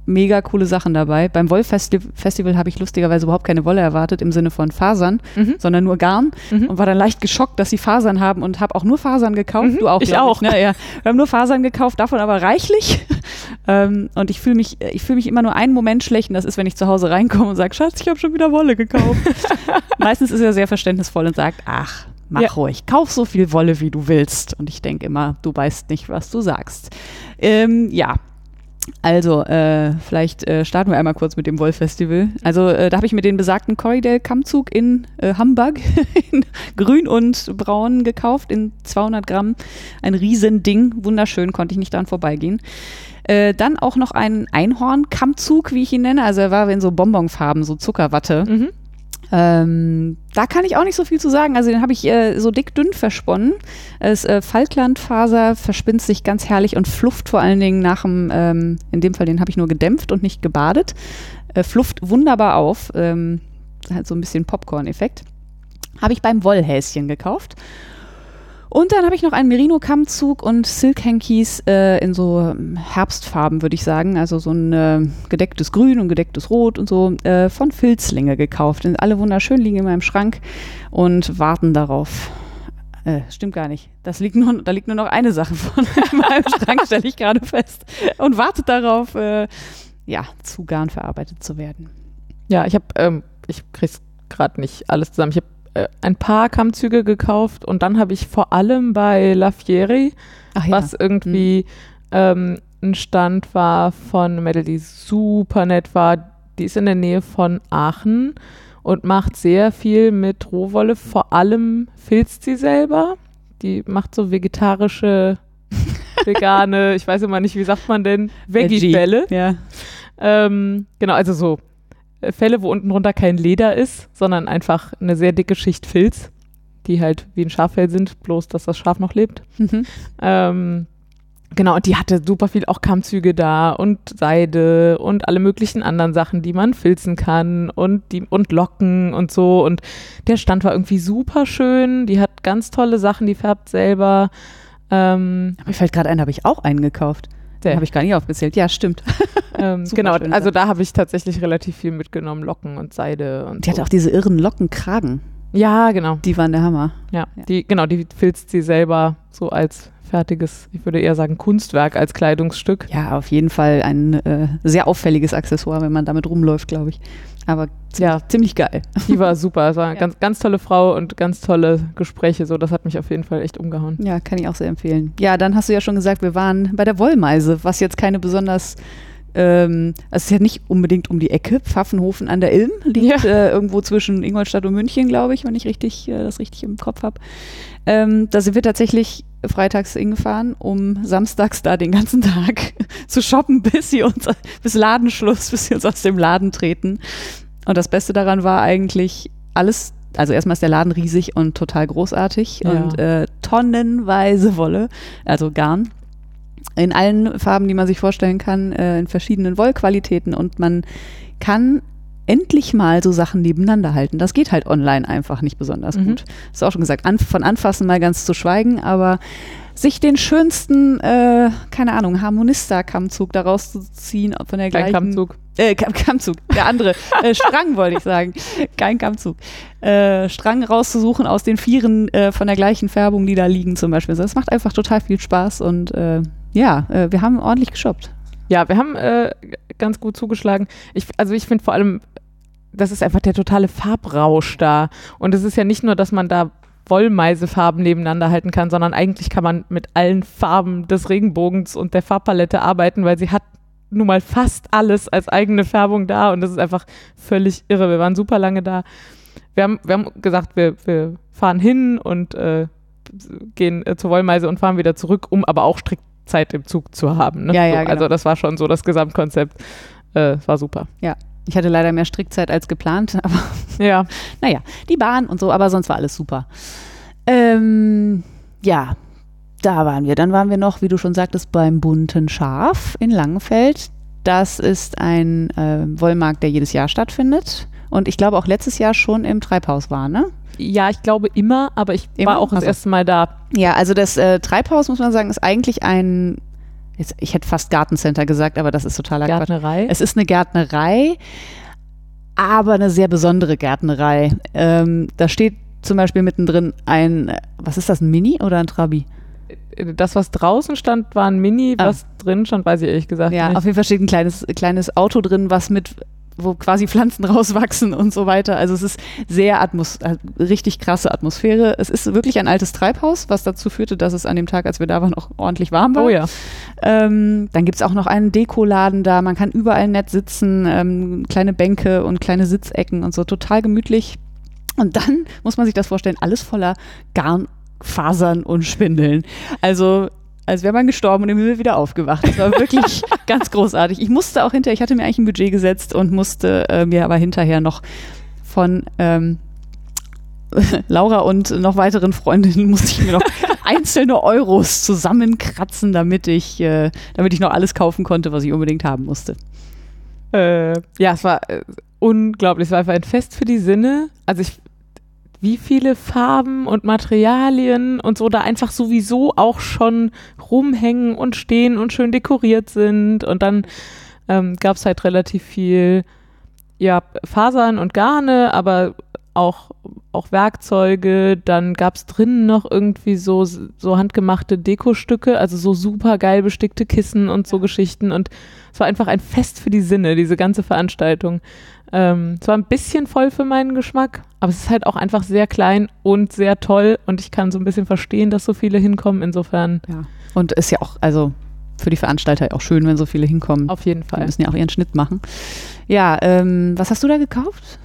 mega coole Sachen dabei. Beim Wollfestival habe ich lustigerweise überhaupt keine Wolle erwartet im Sinne von Fasern, Mhm. sondern nur Garn Mhm. und war dann leicht geschockt, dass sie Fasern haben und habe auch nur Fasern gekauft. Mhm, Du auch, ich auch. ne? ja. Wir haben nur Fasern gekauft, davon aber reichlich. [laughs] ähm, und ich fühle mich, ich fühle mich immer nur einen Moment schlecht und das ist, wenn ich zu Hause reinkomme und sage, Schatz, ich habe schon wieder Wolle gekauft. [laughs] Meistens ist er sehr verständnisvoll und sagt, ach, mach Ja. ruhig, kauf so viel Wolle, wie du willst. Und ich denke immer, du weißt nicht, was du sagst. Ähm, ja. Also, äh, vielleicht äh, starten wir einmal kurz mit dem Wollfestival. Also, äh, da habe ich mir den besagten Corridel-Kammzug in äh, Hamburg [laughs] in grün und braun gekauft, in 200 Gramm. Ein Riesending, wunderschön, konnte ich nicht dran vorbeigehen. Äh, dann auch noch einen Einhorn-Kammzug, wie ich ihn nenne. Also, er war in so Bonbonfarben, so Zuckerwatte. Mhm. Ähm, da kann ich auch nicht so viel zu sagen. Also den habe ich äh, so dick dünn versponnen. Es äh, Falklandfaser verspinnt sich ganz herrlich und flufft vor allen Dingen nach dem, ähm, in dem Fall den habe ich nur gedämpft und nicht gebadet. Äh, flufft wunderbar auf. Ähm, hat so ein bisschen Popcorn-Effekt. Habe ich beim Wollhäschen gekauft. Und dann habe ich noch einen Merino-Kammzug und Silk-Hankies äh, in so ähm, Herbstfarben, würde ich sagen. Also so ein äh, gedecktes Grün und gedecktes Rot und so äh, von Filzlinge gekauft. Sind alle wunderschön, liegen in meinem Schrank und warten darauf. Äh, stimmt gar nicht. Das liegt nur, da liegt nur noch eine Sache von [laughs] in meinem Schrank, stelle ich gerade fest. Und wartet darauf, äh, ja, zu Garn verarbeitet zu werden. Ja, ich habe, ähm, ich krieg's gerade nicht alles zusammen. Ich habe äh, ein paar Kammzüge gekauft und dann habe ich vor allem bei La Fieri, Ach was irgendwie ähm, ein Stand war von Mädel, die super nett war. Die ist in der Nähe von Aachen und macht sehr viel mit Rohwolle. Vor allem filzt sie selber. Die macht so vegetarische, [laughs] vegane, ich weiß immer nicht, wie sagt man denn, Veggie-Fälle. Ja. Ähm, genau, also so Fälle, wo unten drunter kein Leder ist, sondern einfach eine sehr dicke Schicht Filz, die halt wie ein Schaffell sind, bloß dass das Schaf noch lebt. Mhm. Ähm, genau, und die hatte super viel auch Kammzüge da und Seide und alle möglichen anderen Sachen, die man filzen kann und die und Locken und so. Und der Stand war irgendwie super schön. Die hat ganz tolle Sachen, die färbt selber. Ähm, Mir fällt gerade ein, habe ich auch einen gekauft. Den habe ich gar nicht aufgezählt. Ja, stimmt. [laughs] ähm, genau, also da habe ich tatsächlich relativ viel mitgenommen, Locken und Seide und Die so. hatte auch diese irren Lockenkragen. Ja, genau. Die waren der Hammer. Ja, Ja. die, genau, die filzt sie selber so als fertiges, ich würde eher sagen Kunstwerk als Kleidungsstück. Ja, auf jeden Fall ein äh, sehr auffälliges Accessoire, wenn man damit rumläuft, glaube ich. Aber Ja, ziemlich geil. die war [laughs] super. Es war eine Ja. ganz, ganz tolle Frau und ganz tolle Gespräche. So, das hat mich auf jeden Fall echt umgehauen. Ja, kann ich auch sehr empfehlen. Ja, dann hast du ja schon gesagt, wir waren bei der Wollmeise, was jetzt keine besonders, ähm, es ist ja nicht unbedingt um die Ecke. Pfaffenhofen an der Ilm liegt äh, irgendwo zwischen Ingolstadt und München, glaube ich, wenn ich richtig, äh, das richtig im Kopf habe. Ähm, da sind wir tatsächlich freitags hingefahren, um samstags da den ganzen Tag [laughs] zu shoppen, bis sie uns, bis Ladenschluss, bis sie uns aus dem Laden treten. Und das Beste daran war eigentlich alles, also erstmal ist der Laden riesig und total großartig Ja. und äh, tonnenweise Wolle, also Garn. In allen Farben, die man sich vorstellen kann, äh, in verschiedenen Wollqualitäten und man kann endlich mal so Sachen nebeneinander halten. Das geht halt online einfach nicht besonders Mhm. gut. Ist auch schon gesagt, an, von Anfassen mal ganz zu schweigen, aber sich den schönsten, äh, keine Ahnung, Harmonista-Kammzug daraus zu ziehen von der Kein gleichen Kammzug. äh, Kamm- Kammzug, der andere. [laughs] äh, Strang wollte ich sagen. Kein Kammzug. Äh, Strang rauszusuchen aus den Vieren äh, von der gleichen Färbung, die da liegen zum Beispiel. Das macht einfach total viel Spaß und äh, ja, äh, wir haben ordentlich geshoppt. Ja, wir haben äh, ganz gut zugeschlagen. Ich, also ich finde vor allem, das ist einfach der totale Farbrausch da. Und es ist ja nicht nur, dass man da Wollmeisefarben nebeneinander halten kann, sondern eigentlich kann man mit allen Farben des Regenbogens und der Farbpalette arbeiten, weil sie hat nun mal fast alles als eigene Färbung da und das ist einfach völlig irre. Wir waren super lange da. Wir haben, wir haben gesagt, wir, wir fahren hin und äh, gehen äh, zur Wollmeise und fahren wieder zurück, um aber auch Strickzeit im Zug zu haben. Ne? Ja, ja, so, genau. Also das war schon so das Gesamtkonzept. Äh, es war super. Ich hatte leider mehr Strickzeit als geplant, [laughs] aber Ja, naja, die Bahn und so, aber sonst war alles super. Ähm, ja, da waren wir. Dann waren wir noch, wie du schon sagtest, beim Bunten Schaf in Langenfeld. Das ist ein äh, Wollmarkt, der jedes Jahr stattfindet. Und ich glaube auch letztes Jahr schon im Treibhaus war, ne? Ja, ich glaube immer, aber ich Immer? war auch das Ach so. erste Mal da. Ja, also das äh, Treibhaus, muss man sagen, ist eigentlich ein jetzt, ich hätte fast Gartencenter gesagt, aber das ist totaler Quatsch. Gärtnerei. Es ist eine Gärtnerei, aber eine sehr besondere Gärtnerei. Ähm, da steht zum Beispiel mittendrin ein, was ist das, ein Mini oder ein Trabi? Das, was draußen stand, war ein Mini, Ah. was drin stand, weiß ich ehrlich gesagt Ja, nicht. auf jeden Fall steht ein kleines, kleines Auto drin, was mit, wo quasi Pflanzen [laughs] rauswachsen und so weiter. Also es ist sehr Atmos äh, richtig krasse Atmosphäre. Es ist wirklich ein altes Treibhaus, was dazu führte, dass es an dem Tag, als wir da waren, auch ordentlich warm war. oh ja. Ähm, dann gibt es auch noch einen Dekoladen da. Man kann überall nett sitzen, ähm, kleine Bänke und kleine Sitzecken und so. Total gemütlich. Und dann muss man sich das vorstellen, alles voller Garnfasern und Spindeln. Also als wäre man gestorben und im Himmel wieder aufgewacht. Das war wirklich [laughs] ganz großartig. Ich musste auch hinterher, ich hatte mir eigentlich ein Budget gesetzt und musste äh, mir aber hinterher noch von ähm, [laughs] Laura und noch weiteren Freundinnen [laughs] musste ich mir noch einzelne Euros zusammenkratzen, damit ich, äh, damit ich noch alles kaufen konnte, was ich unbedingt haben musste. Äh, ja, es war äh, unglaublich. Es war einfach ein Fest für die Sinne. Also ich, wie viele Farben und Materialien und so da einfach sowieso auch schon rumhängen und stehen und schön dekoriert sind. Und dann ähm, gab es halt relativ viel, ja, Fasern und Garne, aber auch, auch Werkzeuge. Dann gab es drinnen noch irgendwie so, so handgemachte Dekostücke, also so super geil bestickte Kissen und so Geschichten. Und es war einfach ein Fest für die Sinne, diese ganze Veranstaltung. Ähm, es war ein bisschen voll für meinen Geschmack, aber es ist halt auch einfach sehr klein und sehr toll und ich kann so ein bisschen verstehen, dass so viele hinkommen. Insofern Ja. Und ist ja auch, also für die Veranstalter auch schön, wenn so viele hinkommen. auf jeden Die Fall. müssen ja auch ihren Schnitt machen. Ja, ähm, was hast du da gekauft?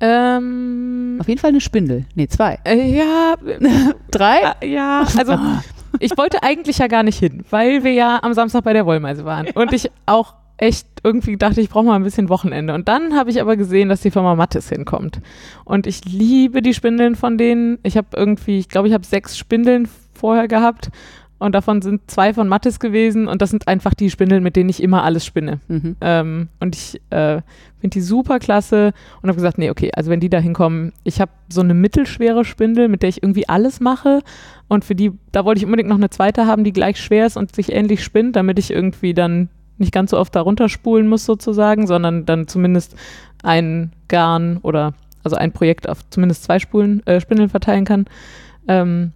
Ähm, Auf jeden Fall eine Spindel. Nee, zwei. äh, ja, [laughs] Drei? äh, ja, also [laughs] ich wollte eigentlich ja gar nicht hin, weil wir ja am Samstag bei der Wollmeise waren und ich auch echt irgendwie dachte, ich brauche mal ein bisschen Wochenende. Und dann habe ich aber gesehen, dass die Firma Mattes hinkommt. Und ich liebe die Spindeln von denen. Ich habe irgendwie, ich glaube, ich habe sechs Spindeln vorher gehabt. Und davon sind zwei von Mattes gewesen. Und das sind einfach die Spindeln, mit denen ich immer alles spinne. Mhm. Ähm, und ich äh, finde die super klasse und habe gesagt, nee, okay, also wenn die da hinkommen, ich habe so eine mittelschwere Spindel, mit der ich irgendwie alles mache und für die, da wollte ich unbedingt noch eine zweite haben, die gleich schwer ist und sich ähnlich spinnt, damit ich irgendwie dann nicht ganz so oft da runterspulen muss sozusagen, sondern dann zumindest ein Garn oder also ein Projekt auf zumindest zwei Spulen, äh, Spindeln verteilen kann. Ähm,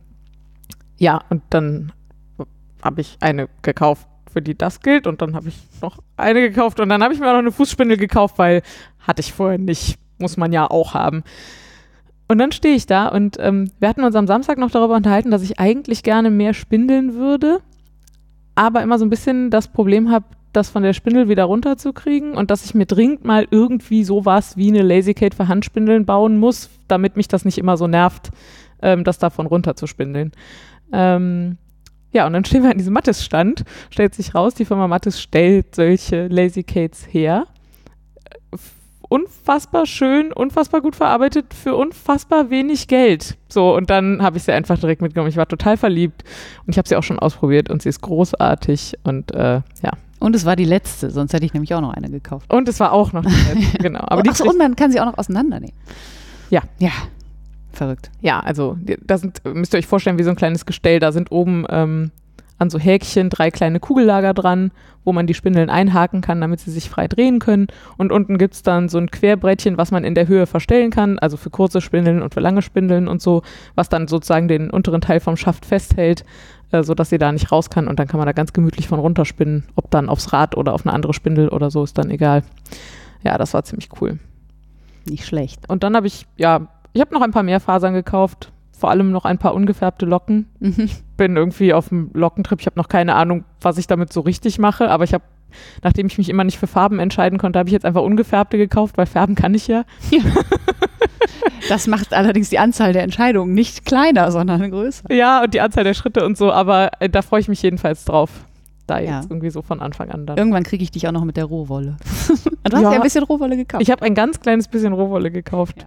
ja, und dann habe ich eine gekauft, für die das gilt. Und dann habe ich noch eine gekauft und dann habe ich mir auch noch eine Fußspindel gekauft, weil hatte ich vorher nicht. Muss man ja auch haben. Und dann stehe ich da und ähm, wir hatten uns am Samstag noch darüber unterhalten, dass ich eigentlich gerne mehr spindeln würde, aber immer so ein bisschen das Problem habe, das von der Spindel wieder runterzukriegen und dass ich mir dringend mal irgendwie sowas wie eine LazyCate für Handspindeln bauen muss, damit mich das nicht immer so nervt, ähm, das davon runterzuspindeln. Ähm, ja, und dann stehen wir an diesem Mattes-Stand, stellt sich raus, die Firma Mattes stellt solche LazyCates her. F- Unfassbar schön, unfassbar gut verarbeitet für unfassbar wenig Geld. So, und dann habe ich sie einfach direkt mitgenommen. Ich war total verliebt und ich habe sie auch schon ausprobiert und sie ist großartig und äh, ja. Und es war die letzte, sonst hätte ich nämlich auch noch eine gekauft. Und es war auch noch nett, [laughs] genau. Aber die Ach so, und man kann sie auch noch auseinandernehmen. Ja. Ja. Verrückt. Ja, also da sind, müsst ihr euch vorstellen, wie so ein kleines Gestell. Da sind oben ähm, an so Häkchen drei kleine Kugellager dran, wo man die Spindeln einhaken kann, damit sie sich frei drehen können. Und unten gibt es dann so ein Querbrettchen, was man in der Höhe verstellen kann, also für kurze Spindeln und für lange Spindeln und so, was dann sozusagen den unteren Teil vom Schaft festhält, äh, sodass sie da nicht raus kann. Und dann kann man da ganz gemütlich von runterspinnen. Ob dann aufs Rad oder auf eine andere Spindel oder so, ist dann egal. Ja, das war ziemlich cool. Nicht schlecht. Und dann habe ich, ja, ich habe noch ein paar mehr Fasern gekauft. Vor allem noch ein paar ungefärbte Locken. Mhm. Bin irgendwie auf dem Lockentrip. Ich habe noch keine Ahnung, was ich damit so richtig mache. Aber ich habe, nachdem ich mich immer nicht für Farben entscheiden konnte, habe ich jetzt einfach ungefärbte gekauft, weil färben kann ich ja. Das macht allerdings die Anzahl der Entscheidungen nicht kleiner, sondern größer. Ja, und die Anzahl der Schritte und so. Aber äh, da freue ich mich jedenfalls drauf. Da Ja. jetzt irgendwie so von Anfang an dann. Irgendwann kriege ich dich auch noch mit der Rohwolle. [laughs] du hast Ja. ja ein bisschen Rohwolle gekauft. Ich habe ein ganz kleines bisschen Rohwolle gekauft.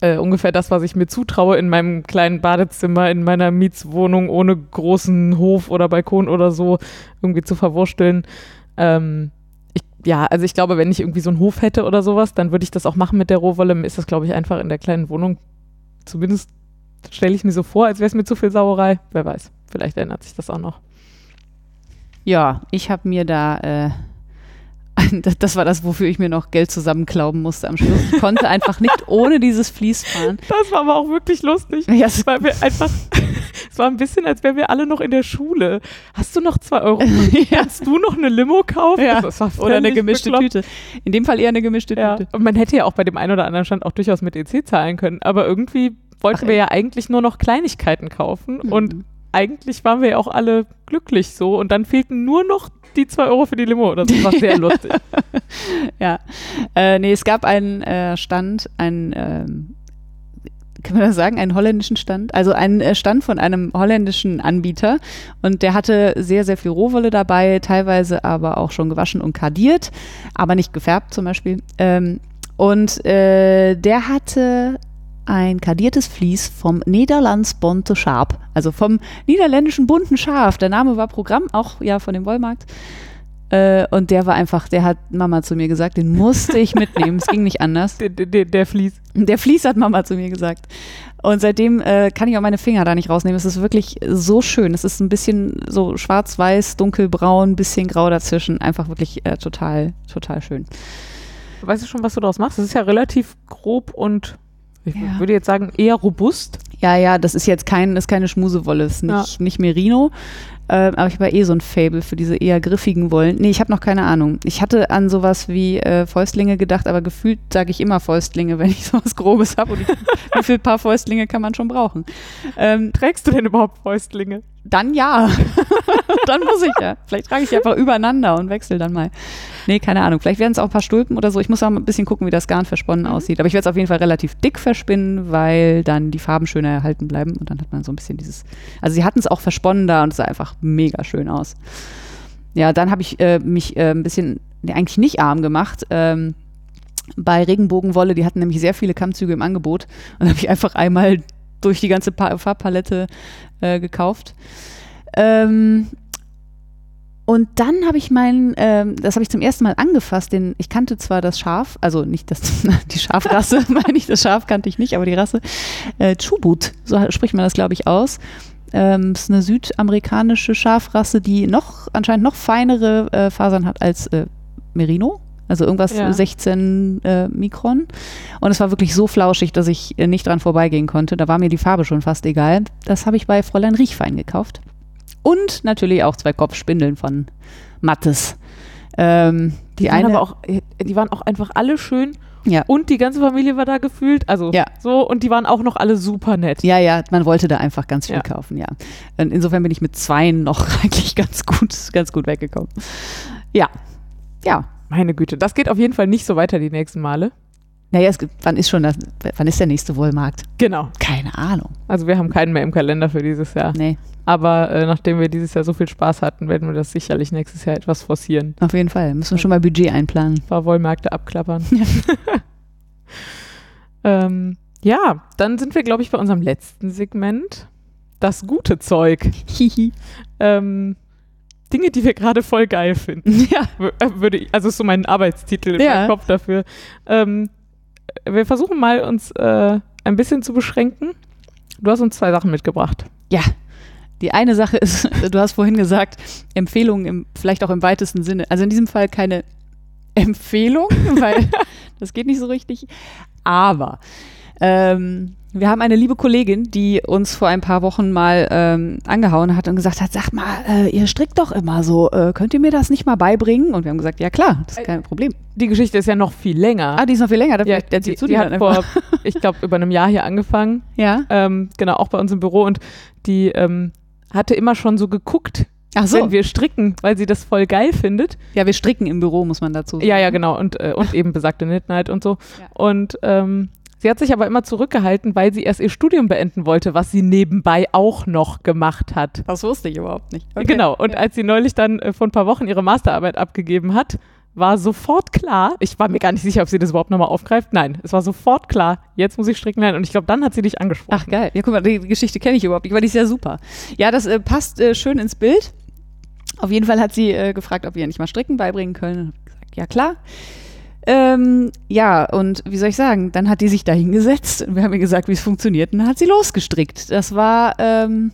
Äh, ungefähr das, was ich mir zutraue in meinem kleinen Badezimmer, in meiner Mietswohnung ohne großen Hof oder Balkon oder so irgendwie zu verwursteln. Ähm, ich, ja, also ich glaube, wenn ich irgendwie so einen Hof hätte oder sowas, dann würde ich das auch machen mit der Rohwolle. Ist das, glaube ich, einfach in der kleinen Wohnung. Zumindest stelle ich mir so vor, als wäre es mir zu viel Sauerei. Wer weiß, vielleicht ändert sich das auch noch. Ja, ich habe mir da, äh, [laughs] das, war das, wofür ich mir noch Geld zusammenklauben musste am Schluss. Ich konnte einfach nicht ohne dieses Vlies fahren. Das war aber auch wirklich lustig. Ja, es- weil wir einfach, [laughs] es war ein bisschen, als wären wir alle noch in der Schule. Hast du noch zwei Euro? [laughs] Ja. Kannst du noch eine Limo kaufen? Ja, Das war Oder eine gemischte bekloppt. Tüte. In dem Fall eher eine gemischte Ja. Tüte. Und man hätte ja auch bei dem einen oder anderen Stand auch durchaus mit EC zahlen können. Aber irgendwie wollten Ach, wir ja eigentlich nur noch Kleinigkeiten kaufen. Und Mhm. eigentlich waren wir ja auch alle glücklich so. Und dann fehlten nur noch die zwei Euro für die Limo. Das war sehr lustig. [laughs] Ja. Äh, nee, es gab einen äh, Stand, einen, ähm, kann man das sagen, einen holländischen Stand? Also einen äh, Stand von einem holländischen Anbieter und der hatte sehr, sehr viel Rohwolle dabei, teilweise aber auch schon gewaschen und kardiert, aber nicht gefärbt zum Beispiel. Ähm, und äh, der hatte ein kardiertes Vlies vom Nederlands Bonte Schaap, also vom niederländischen bunten Schaf. Der Name war Programm, auch ja von dem Wollmarkt. Äh, und der war einfach, der hat Mama zu mir gesagt, den musste ich mitnehmen. es ging nicht anders. [laughs] der, der, der Fließ. Der Vlies hat Mama zu mir gesagt. Und seitdem äh, kann ich auch meine Finger da nicht rausnehmen. Es ist wirklich so schön. Es ist ein bisschen so schwarz-weiß, dunkelbraun, bisschen grau dazwischen. Einfach wirklich äh, total, total schön. Weißt du schon, was du daraus machst? Das ist ja relativ grob und ich Ja. würde jetzt sagen eher robust. Ja, ja, das ist jetzt kein, ist keine Schmusewolle, ist nicht, nicht Merino. Ähm, aber ich habe ja eh so ein Fable für diese eher griffigen Wollen. Nee, ich habe noch keine Ahnung. Ich hatte an sowas wie äh, Fäustlinge gedacht, aber gefühlt sage ich immer Fäustlinge, [laughs] wenn ich sowas Grobes habe. Und wie viel Paar Fäustlinge kann man schon brauchen? Ähm, Trägst du denn überhaupt Fäustlinge? dann ja. [laughs] dann muss ich ja. Vielleicht trage ich die einfach übereinander und wechsle dann mal. Nee, keine Ahnung. Vielleicht werden es auch ein paar Stulpen oder so. Ich muss auch mal ein bisschen gucken, wie das Garn versponnen aussieht. Aber ich werde es auf jeden Fall relativ dick verspinnen, weil dann die Farben schöner erhalten bleiben. Und dann hat man so ein bisschen dieses. Also sie hatten es auch versponnen da und es sah einfach mega schön aus. Ja, dann habe ich äh, mich äh, ein bisschen, nee, eigentlich nicht arm gemacht. Ähm, bei Regenbogenwolle, die hatten nämlich sehr viele Kammzüge im Angebot. Und habe ich einfach einmal durch die ganze pa Farbpalette äh, gekauft. Ähm, und dann habe ich meinen, ähm, das habe ich zum ersten Mal angefasst, den, ich kannte zwar das Schaf, also nicht das, [laughs] die Schafrasse, [laughs] meine ich, das Schaf kannte ich nicht, aber die Rasse, äh, Chubut, so spricht man das, glaube ich, aus. Ähm, ist eine südamerikanische Schafrasse, die noch, anscheinend noch feinere äh, Fasern hat als äh, Merino. Also irgendwas Ja. 16 äh, Mikron. Und es war wirklich so flauschig, dass ich äh, nicht dran vorbeigehen konnte. Da war mir die Farbe schon fast egal. Das habe ich bei Fräulein Riechfein gekauft. Und natürlich auch zwei Kopfspindeln von Mattes. Ähm, die, Die waren eine, aber auch, die waren auch einfach alle schön ja. und die ganze Familie war da gefühlt. Also Ja. so und die waren auch noch alle super nett. Ja, ja, man wollte da einfach ganz viel Ja. kaufen, ja. Und insofern bin ich mit zweien noch [laughs] eigentlich ganz gut, ganz gut weggekommen. Ja. Ja. Meine Güte, das geht auf jeden Fall nicht so weiter die nächsten Male. Naja, es gibt, wann ist schon das, wann ist der nächste Wollmarkt? Genau. Keine Ahnung. Also wir haben keinen mehr im Kalender für dieses Jahr. Nee, Aber äh, nachdem wir dieses Jahr so viel Spaß hatten, werden wir das sicherlich nächstes Jahr etwas forcieren. auf jeden Fall. Müssen wir schon mal Budget einplanen. Ein paar Wollmärkte abklappern. [laughs] [laughs] ähm, ja, dann sind wir, glaube ich, bei unserem letzten Segment. Das gute Zeug. Hihi. Ähm, Dinge, die wir gerade voll geil finden. [laughs] ja. Äh, Würde ich, also ist so mein Arbeitstitel Ja. im Kopf dafür. Ähm, wir versuchen mal, uns äh, ein bisschen zu beschränken. Du hast uns zwei Sachen mitgebracht. Ja. Die eine Sache ist, [laughs] du hast vorhin gesagt, Empfehlungen im, vielleicht auch im weitesten Sinne. Also in diesem Fall keine Empfehlung, [laughs] weil [laughs] das geht nicht so richtig. Aber ähm, wir haben eine liebe Kollegin, die uns vor ein paar Wochen mal ähm, angehauen hat und gesagt hat, sag mal, äh, ihr strickt doch immer so, äh, könnt ihr mir das nicht mal beibringen? Und wir haben gesagt, ja klar, das ist kein Problem. Die Geschichte ist ja noch viel länger. Ah, die ist noch viel länger, da ja, die, die dann hat vor, [laughs] ich glaube, über einem Jahr hier angefangen. Ja. Ähm, genau, auch bei uns im Büro. Und die ähm, hatte immer schon so geguckt, Ach so. wenn wir stricken, weil sie das voll geil findet. ja, wir stricken im Büro, muss man dazu sagen. Ja, ja, genau. Und, äh, und eben besagte Knit Night und so. Ja. Und ähm, sie hat sich aber immer zurückgehalten, weil sie erst ihr Studium beenden wollte, was sie nebenbei auch noch gemacht hat. Das wusste ich überhaupt nicht. Genau. Und als sie neulich dann äh, vor ein paar Wochen ihre Masterarbeit abgegeben hat, war sofort klar, ich war mir gar nicht sicher, ob sie das überhaupt nochmal aufgreift. Nein, es war sofort klar, jetzt muss ich stricken lernen. Und ich glaube, dann hat sie dich angesprochen. Ach geil. Ja, guck mal, die Geschichte kenne ich überhaupt nicht, weil die ist ja super. Ja, das äh, passt äh, schön ins Bild. Auf jeden Fall hat sie äh, gefragt, ob wir ihr nicht mal Stricken beibringen können. Und gesagt, ja klar. Ähm, ja, und wie soll ich sagen, dann hat die sich da hingesetzt und wir haben ihr gesagt, wie es funktioniert und dann hat sie losgestrickt. Das war ähm,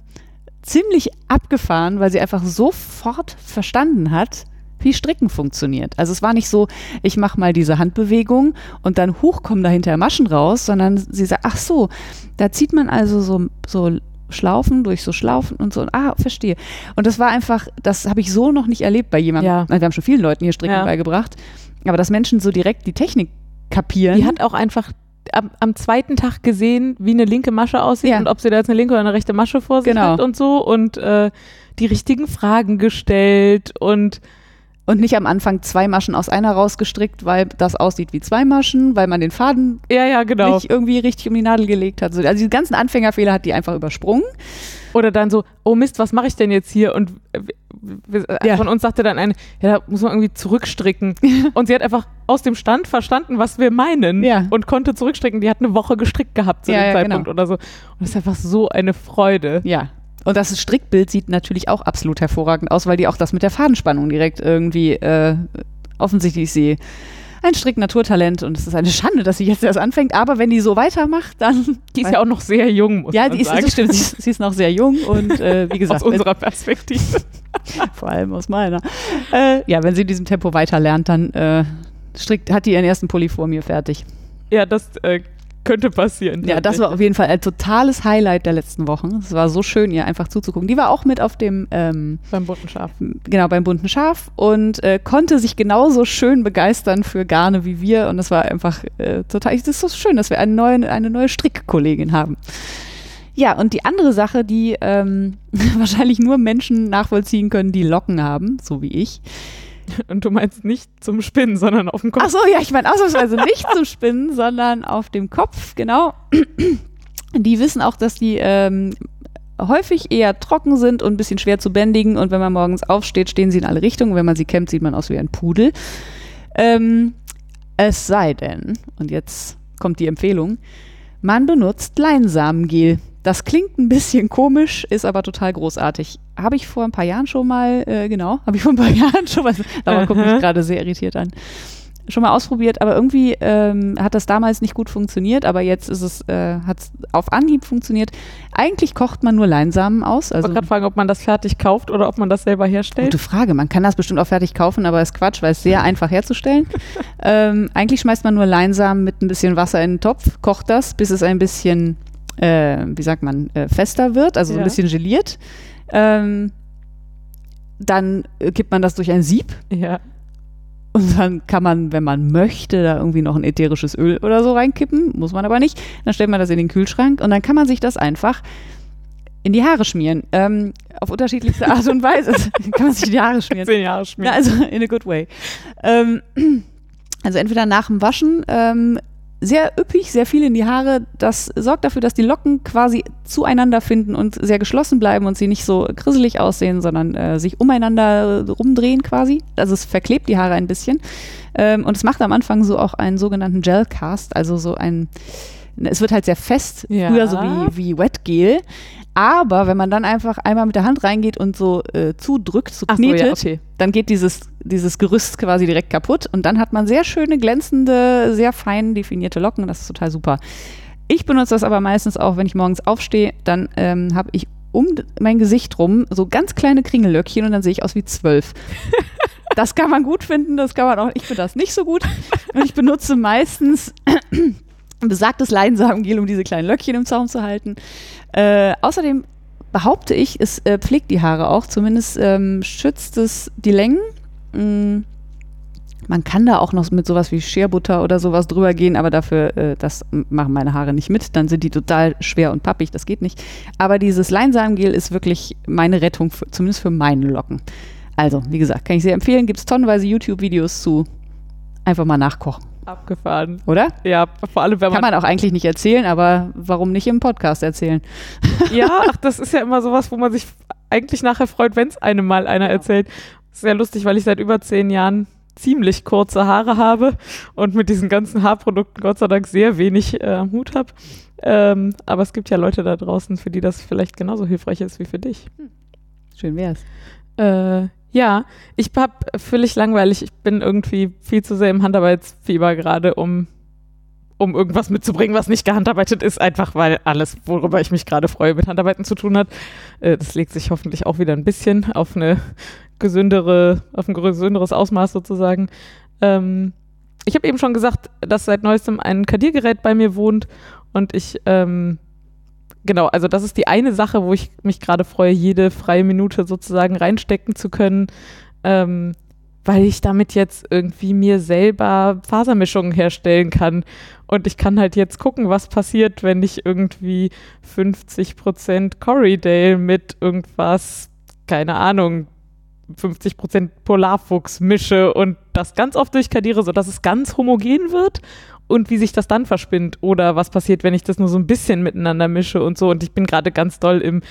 ziemlich abgefahren, weil sie einfach sofort verstanden hat, wie Stricken funktioniert. Also es war nicht so, ich mache mal diese Handbewegung und dann hoch kommen dahinter Maschen raus, sondern sie sagt, ach so, da zieht man also so, so Schlaufen durch so Schlaufen und so. Ah, verstehe. Und das war einfach, das habe ich so noch nicht erlebt bei jemandem. Ja. Wir haben schon vielen Leuten hier Stricken Ja. beigebracht, aber dass Menschen so direkt die Technik kapieren. Die hat auch einfach am, am zweiten Tag gesehen, wie eine linke Masche aussieht Ja. und ob sie da jetzt eine linke oder eine rechte Masche vor sich Genau. hat und so und äh, die richtigen Fragen gestellt und und nicht am Anfang zwei Maschen aus einer rausgestrickt, weil das aussieht wie zwei Maschen, weil man den Faden ja, ja, genau. nicht irgendwie richtig um die Nadel gelegt hat. So, Also die ganzen Anfängerfehler hat die einfach übersprungen. Oder dann so, oh Mist, was mache ich denn jetzt hier? Und äh, äh, Ja. von uns sagte dann eine, ja, da muss man irgendwie zurückstricken. [laughs] und sie hat einfach aus dem Stand verstanden, was wir meinen Ja. und konnte zurückstricken. Die hat eine Woche gestrickt gehabt zu Ja, dem Zeitpunkt genau. oder so. Und das ist einfach so eine Freude. Ja. Und das Strickbild sieht natürlich auch absolut hervorragend aus, weil die auch das mit der Fadenspannung direkt irgendwie äh, offensichtlich ist sie ein Strick-Naturtalent und es ist eine Schande, dass sie jetzt erst anfängt. Aber wenn die so weitermacht, dann. [laughs] Die ist ja auch noch sehr jung, muss ja, man die ist, sagen. das stimmt, sie ist, sie ist noch sehr jung und äh, wie [laughs] gesagt, aus unserer Perspektive. [laughs] vor allem aus meiner. Äh, ja, wenn sie in diesem Tempo weiter lernt, dann äh, strickt, hat die ihren ersten Pulli vor mir fertig. ja, das äh, könnte passieren. Ja, das war auf jeden Fall ein totales Highlight der letzten Wochen. Es war so schön, ihr einfach zuzugucken. Die war auch mit auf dem, ähm, beim bunten Schaf. genau, beim bunten Schaf und äh, konnte sich genauso schön begeistern für Garne wie wir. Und es war einfach äh, total, es ist so schön, dass wir eine neue, eine neue Strickkollegin haben. Ja, und die andere Sache, die ähm, [laughs] wahrscheinlich nur Menschen nachvollziehen können, die Locken haben, so wie ich. Und du meinst nicht zum Spinnen, sondern auf dem Kopf. Ach so, ja, ich meine ausnahmsweise nicht zum Spinnen, sondern auf dem Kopf, genau. Die wissen auch, dass die ähm, häufig eher trocken sind und ein bisschen schwer zu bändigen. Und wenn man morgens aufsteht, stehen sie in alle Richtungen. Wenn man sie kämmt, sieht man aus wie ein Pudel. Ähm, es sei denn, und jetzt kommt die Empfehlung, man benutzt Leinsamengel. Das klingt ein bisschen komisch, ist aber total großartig. Habe ich vor ein paar Jahren schon mal, äh, genau, [laughs] habe ich vor ein paar Jahren schon mal, Laura [laughs] guckt mich gerade sehr irritiert an, schon mal ausprobiert, aber irgendwie ähm, hat das damals nicht gut funktioniert, aber jetzt ist es, äh, hat es auf Anhieb funktioniert. Eigentlich kocht man nur Leinsamen aus. Ich Also wollte gerade fragen, ob man das fertig kauft oder ob man das selber herstellt. Gute Frage. Man kann das bestimmt auch fertig kaufen, aber ist Quatsch, weil es sehr einfach herzustellen. [laughs] ähm, eigentlich schmeißt man nur Leinsamen mit ein bisschen Wasser in den Topf, kocht das, bis es ein bisschen, äh, wie sagt man, äh, fester wird, also so Ja. ein bisschen geliert. Ähm, dann gibt man das durch ein Sieb Ja. und dann kann man, wenn man möchte, da irgendwie noch ein ätherisches Öl oder so reinkippen. Muss man aber nicht. Dann stellt man das in den Kühlschrank und dann kann man sich das einfach in die Haare schmieren. Ähm, auf unterschiedlichste Art und Weise [laughs] [laughs] kann man sich in die Haare schmieren. Zehn Jahre Ja, schmieren. also in a good way. Ähm, also entweder nach dem Waschen ähm, sehr üppig, sehr viel in die Haare. Das sorgt dafür, dass die Locken quasi zueinander finden und sehr geschlossen bleiben und sie nicht so grisselig aussehen, sondern äh, sich umeinander rumdrehen quasi. Also es verklebt die Haare ein bisschen. Ähm, und es macht am Anfang so auch einen sogenannten Gelcast, also so ein, es wird halt sehr fest, Ja. früher so wie, wie Wetgel. Aber wenn man dann einfach einmal mit der Hand reingeht und so äh, zudrückt, so Ach so, knetet, ja, okay. dann geht dieses, dieses Gerüst quasi direkt kaputt und dann hat man sehr schöne, glänzende, sehr fein definierte Locken. Das ist total super. Ich benutze das aber meistens auch, wenn ich morgens aufstehe, dann ähm, habe ich um mein Gesicht rum so ganz kleine Kringellöckchen und dann sehe ich aus wie zwölf. [laughs] Das kann man gut finden, das kann man auch, ich finde das nicht so gut. Und ich benutze meistens [coughs] besagtes Leinsamengel, um diese kleinen Löckchen im Zaum zu halten. Äh, außerdem behaupte ich, es äh, pflegt die Haare auch, zumindest ähm, schützt es die Längen. Mm, man kann da auch noch mit sowas wie Scherbutter oder sowas drüber gehen, aber dafür, äh, das machen meine Haare nicht mit. Dann sind die total schwer und pappig, das geht nicht. Aber dieses Leinsamengel ist wirklich meine Rettung, für, zumindest für meine Locken. Also, wie gesagt, kann ich sehr empfehlen. Gibt es tonnenweise YouTube-Videos zu. Einfach mal nachkochen, Abgefahren. oder? Ja, vor allem, wenn Kann man. man auch eigentlich nicht erzählen, aber warum nicht im Podcast erzählen? [laughs] Ja, ach, das ist ja immer sowas, wo man sich eigentlich nachher freut, wenn es einem mal einer erzählt. Sehr lustig, weil ich seit über zehn Jahren ziemlich kurze Haare habe und mit diesen ganzen Haarprodukten Gott sei Dank sehr wenig äh, am Hut habe. Ähm, aber es gibt ja Leute da draußen, für die das vielleicht genauso hilfreich ist wie für dich. Schön wär's. Äh, ja, ich hab völlig langweilig. Ich bin irgendwie viel zu sehr im Handarbeitsfieber gerade, um um irgendwas mitzubringen, was nicht gehandarbeitet ist, einfach weil alles, worüber ich mich gerade freue, mit Handarbeiten zu tun hat. Äh, das legt sich hoffentlich auch wieder ein bisschen auf eine gesündere, auf ein gesünderes Ausmaß sozusagen. Ähm, ich habe eben schon gesagt, dass seit neuestem ein Kadiergerät bei mir wohnt und ich ähm, genau, also das ist die eine Sache, wo ich mich gerade freue, jede freie Minute sozusagen reinstecken zu können. Ähm, weil ich damit jetzt irgendwie mir selber Fasermischungen herstellen kann. Und ich kann halt jetzt gucken, was passiert, wenn ich irgendwie 50% Corriedale mit irgendwas, keine Ahnung, 50% Polarfuchs mische und das ganz oft durchkadiere, sodass es ganz homogen wird und wie sich das dann verspinnt oder was passiert, wenn ich das nur so ein bisschen miteinander mische und so. Und ich bin gerade ganz doll im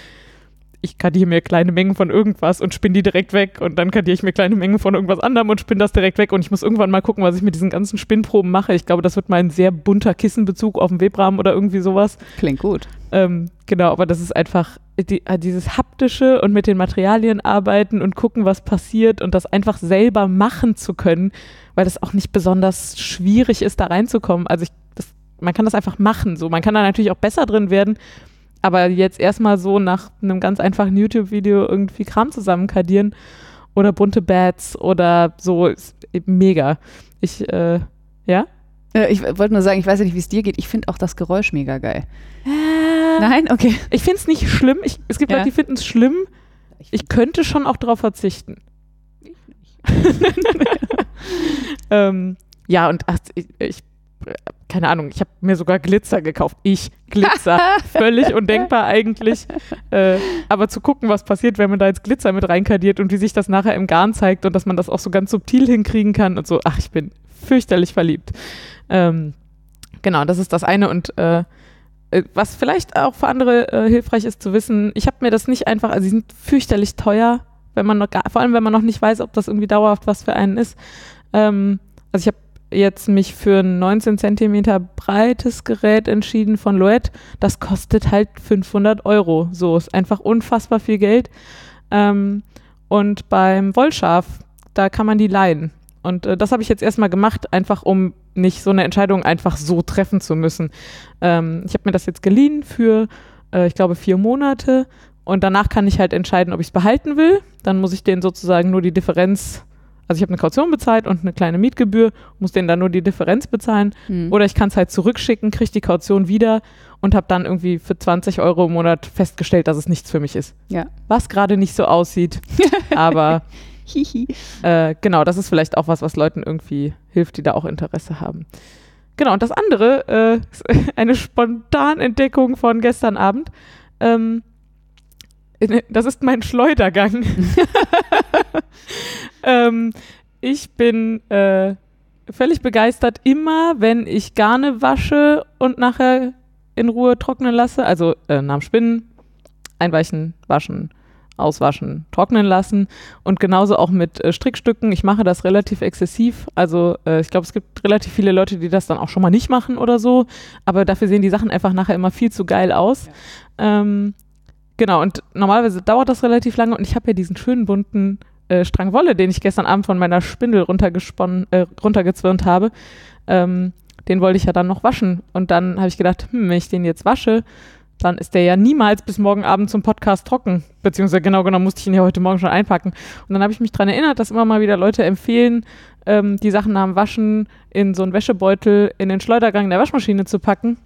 ich kadiere mir kleine Mengen von irgendwas und spinne die direkt weg und dann kadiere ich mir kleine Mengen von irgendwas anderem und spinne das direkt weg und ich muss irgendwann mal gucken, was ich mit diesen ganzen Spinnproben mache. Ich glaube, das wird mal ein sehr bunter Kissenbezug auf dem Webrahmen oder irgendwie sowas. Klingt gut. Ähm, genau, aber das ist einfach die, äh, dieses haptische und mit den Materialien arbeiten und gucken, was passiert und das einfach selber machen zu können, weil das auch nicht besonders schwierig ist, da reinzukommen. Also ich, das, man kann das einfach machen. So, man kann da natürlich auch besser drin werden, aber jetzt erstmal so nach einem ganz einfachen YouTube-Video irgendwie Kram zusammenkadieren oder bunte Bats oder so ist mega. Ich, äh, ja? Äh, ich wollte nur sagen, ich weiß ja nicht, wie es dir geht. Ich finde auch das Geräusch mega geil. Äh, Nein? Okay. Ich finde es nicht schlimm. Ich, es gibt Ja. Leute, die finden es schlimm. Ich könnte schon auch darauf verzichten. [laughs] ähm, ja, und ach, ich, ich, keine Ahnung, ich habe mir sogar Glitzer gekauft. Ich, Glitzer. [laughs] Völlig undenkbar eigentlich. Äh, aber zu gucken, was passiert, wenn man da jetzt Glitzer mit reinkadiert und wie sich das nachher im Garn zeigt und dass man das auch so ganz subtil hinkriegen kann und so. Ach, ich bin fürchterlich verliebt. Ähm, genau, das ist das eine. Und äh, äh, was vielleicht auch für andere äh, hilfreich ist zu wissen, ich habe mir das nicht einfach, also sie sind fürchterlich teuer, wenn man noch gar, vor allem wenn man noch nicht weiß, ob das irgendwie dauerhaft was für einen ist. Ähm, also ich habe jetzt mich für ein 19 Zentimeter breites Gerät entschieden von Loet. Das kostet halt 500 Euro. So ist einfach unfassbar viel Geld. Ähm, und beim Wollschaf, da kann man die leihen. Und äh, das habe ich jetzt erstmal gemacht, einfach um nicht so eine Entscheidung einfach so treffen zu müssen. Ähm, ich habe mir das jetzt geliehen für, äh, ich glaube, vier Monate. Und danach kann ich halt entscheiden, ob ich es behalten will. Dann muss ich denen sozusagen nur die Differenz, also ich habe eine Kaution bezahlt und eine kleine Mietgebühr, muss denen dann nur die Differenz bezahlen. Hm. Oder ich kann es halt zurückschicken, kriege die Kaution wieder und habe dann irgendwie für 20 Euro im Monat festgestellt, dass es nichts für mich ist. Ja. Was gerade nicht so aussieht. [laughs] aber äh, genau, das ist vielleicht auch was, was Leuten irgendwie hilft, die da auch Interesse haben. Genau, und das andere äh, ist [laughs] eine Spontanentdeckung von gestern Abend. Ähm, das ist mein Schleudergang. [laughs] ähm, ich bin äh, völlig begeistert, immer wenn ich Garne wasche und nachher in Ruhe trocknen lasse, also äh, nach dem Spinnen, einweichen, waschen, auswaschen, trocknen lassen und genauso auch mit äh, Strickstücken. Ich mache das relativ exzessiv. Also äh, ich glaube, es gibt relativ viele Leute, die das dann auch schon mal nicht machen oder so. Aber dafür sehen die Sachen einfach nachher immer viel zu geil aus. Ähm, genau, und normalerweise dauert das relativ lange und ich habe ja diesen schönen bunten äh, Strang Wolle, den ich gestern Abend von meiner Spindel runtergesponnen, äh, runtergezwirnt habe. Ähm, den wollte ich ja dann noch waschen. Und dann habe ich gedacht, hm, wenn ich den jetzt wasche, dann ist der ja niemals bis morgen Abend zum Podcast trocken. Beziehungsweise genau genommen musste ich ihn ja heute Morgen schon einpacken. Und dann habe ich mich daran erinnert, dass immer mal wieder Leute empfehlen, ähm, die Sachen nach dem Waschen in so einen Wäschebeutel in den Schleudergang der Waschmaschine zu packen.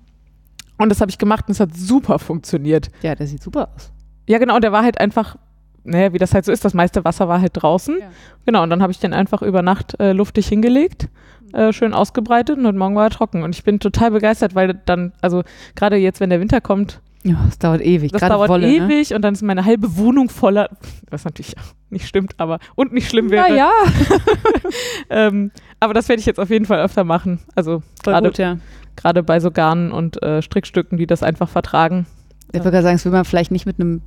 Und das habe ich gemacht und es hat super funktioniert. Ja, der sieht super aus. Ja, genau, und der war halt einfach, naja, wie das halt so ist, das meiste Wasser war halt draußen. Ja. Genau, und dann habe ich den einfach über Nacht äh, luftig hingelegt, äh, schön ausgebreitet und heute Morgen war er trocken. Und ich bin total begeistert, weil dann, also gerade jetzt, wenn der Winter kommt, Ja, das dauert ewig. das Gerade dauert Wolle, Ne? ewig und dann ist meine halbe Wohnung voller, was natürlich nicht stimmt, aber und nicht schlimm wäre. Ja, ja. [laughs] Ähm, aber das werde ich jetzt auf jeden Fall öfter machen. Also Voll gerade gut, ja. Gerade bei so Garnen und äh, Strickstücken, die das einfach vertragen. Ich würde sagen, das will man vielleicht nicht mit einem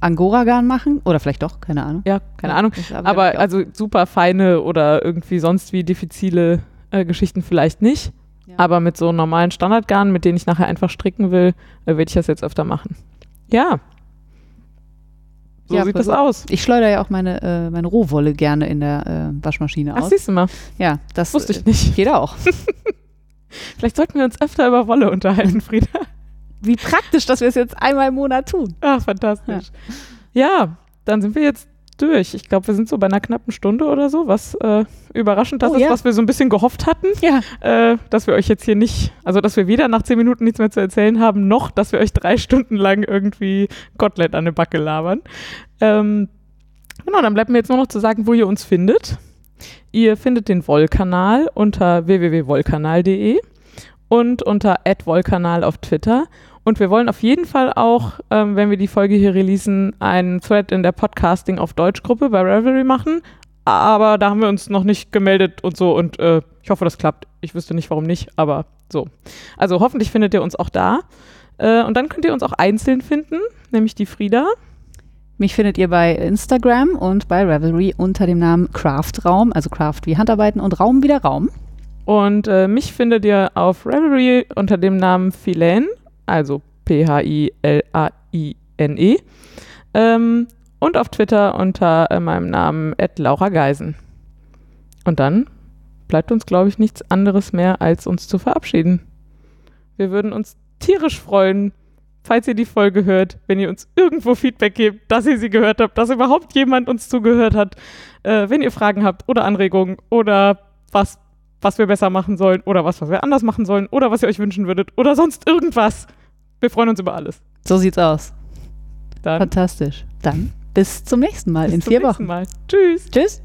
Angora-Garn machen. Oder vielleicht doch, keine Ahnung. Ja, keine Ahnung. Aber also super feine oder irgendwie sonst wie diffizile äh, Geschichten vielleicht nicht. Ja. Aber mit so normalen Standardgarnen, mit denen ich nachher einfach stricken will, äh, werde ich das jetzt öfter machen. Ja. So Ja, sieht das aus. Ich schleudere ja auch meine, äh, meine Rohwolle gerne in der äh, Waschmaschine Ach, aus. siehst du mal. Ja, das Wusste äh, ich nicht. geht auch. [laughs] Vielleicht sollten wir uns öfter über Wolle unterhalten, Frieda. Wie praktisch, dass wir es jetzt einmal im Monat tun. Ach, fantastisch. Ja, ja dann sind wir jetzt durch. Ich glaube, wir sind so bei einer knappen Stunde oder so, was äh, überraschend das Oh, ist, ja. was wir so ein bisschen gehofft hatten, Ja. äh, dass wir euch jetzt hier nicht, also dass wir weder nach zehn Minuten nichts mehr zu erzählen haben, noch, dass wir euch drei Stunden lang irgendwie Kotelett an der Backe labern. Ähm, genau, dann bleibt mir jetzt nur noch zu sagen, wo ihr uns findet. Ihr findet den Wollkanal unter www.wollkanal.de und unter @wollkanal auf Twitter. Und wir wollen auf jeden Fall auch, ähm, wenn wir die Folge hier releasen, einen Thread in der Podcasting auf Deutsch-Gruppe bei Revelry machen. Aber da haben wir uns noch nicht gemeldet und so. Und äh, ich hoffe, das klappt. Ich wüsste nicht, warum nicht, aber so. Also hoffentlich findet ihr uns auch da. Äh, und dann könnt ihr uns auch einzeln finden, nämlich die Frieda. Mich findet ihr bei Instagram und bei Revelry unter dem Namen Craftraum, also Craft wie Handarbeiten und Raum wieder Raum. Und äh, mich findet ihr auf Revelry unter dem Namen Philen, also P-H-I-L-A-I-N-E. Ähm, und auf Twitter unter äh, meinem Namen Laura Geisen. Und dann bleibt uns, glaube ich, nichts anderes mehr, als uns zu verabschieden. Wir würden uns tierisch freuen, falls ihr die Folge hört, wenn ihr uns irgendwo Feedback gebt, dass ihr sie gehört habt, dass überhaupt jemand uns zugehört hat. Äh, wenn ihr Fragen habt oder Anregungen oder was, was wir besser machen sollen oder was, was wir anders machen sollen oder was ihr euch wünschen würdet oder sonst irgendwas. Wir freuen uns über alles. So sieht's aus. Dann Fantastisch. Dann bis zum nächsten Mal bis in zum vier nächsten Wochen. Mal. Tschüss. Tschüss.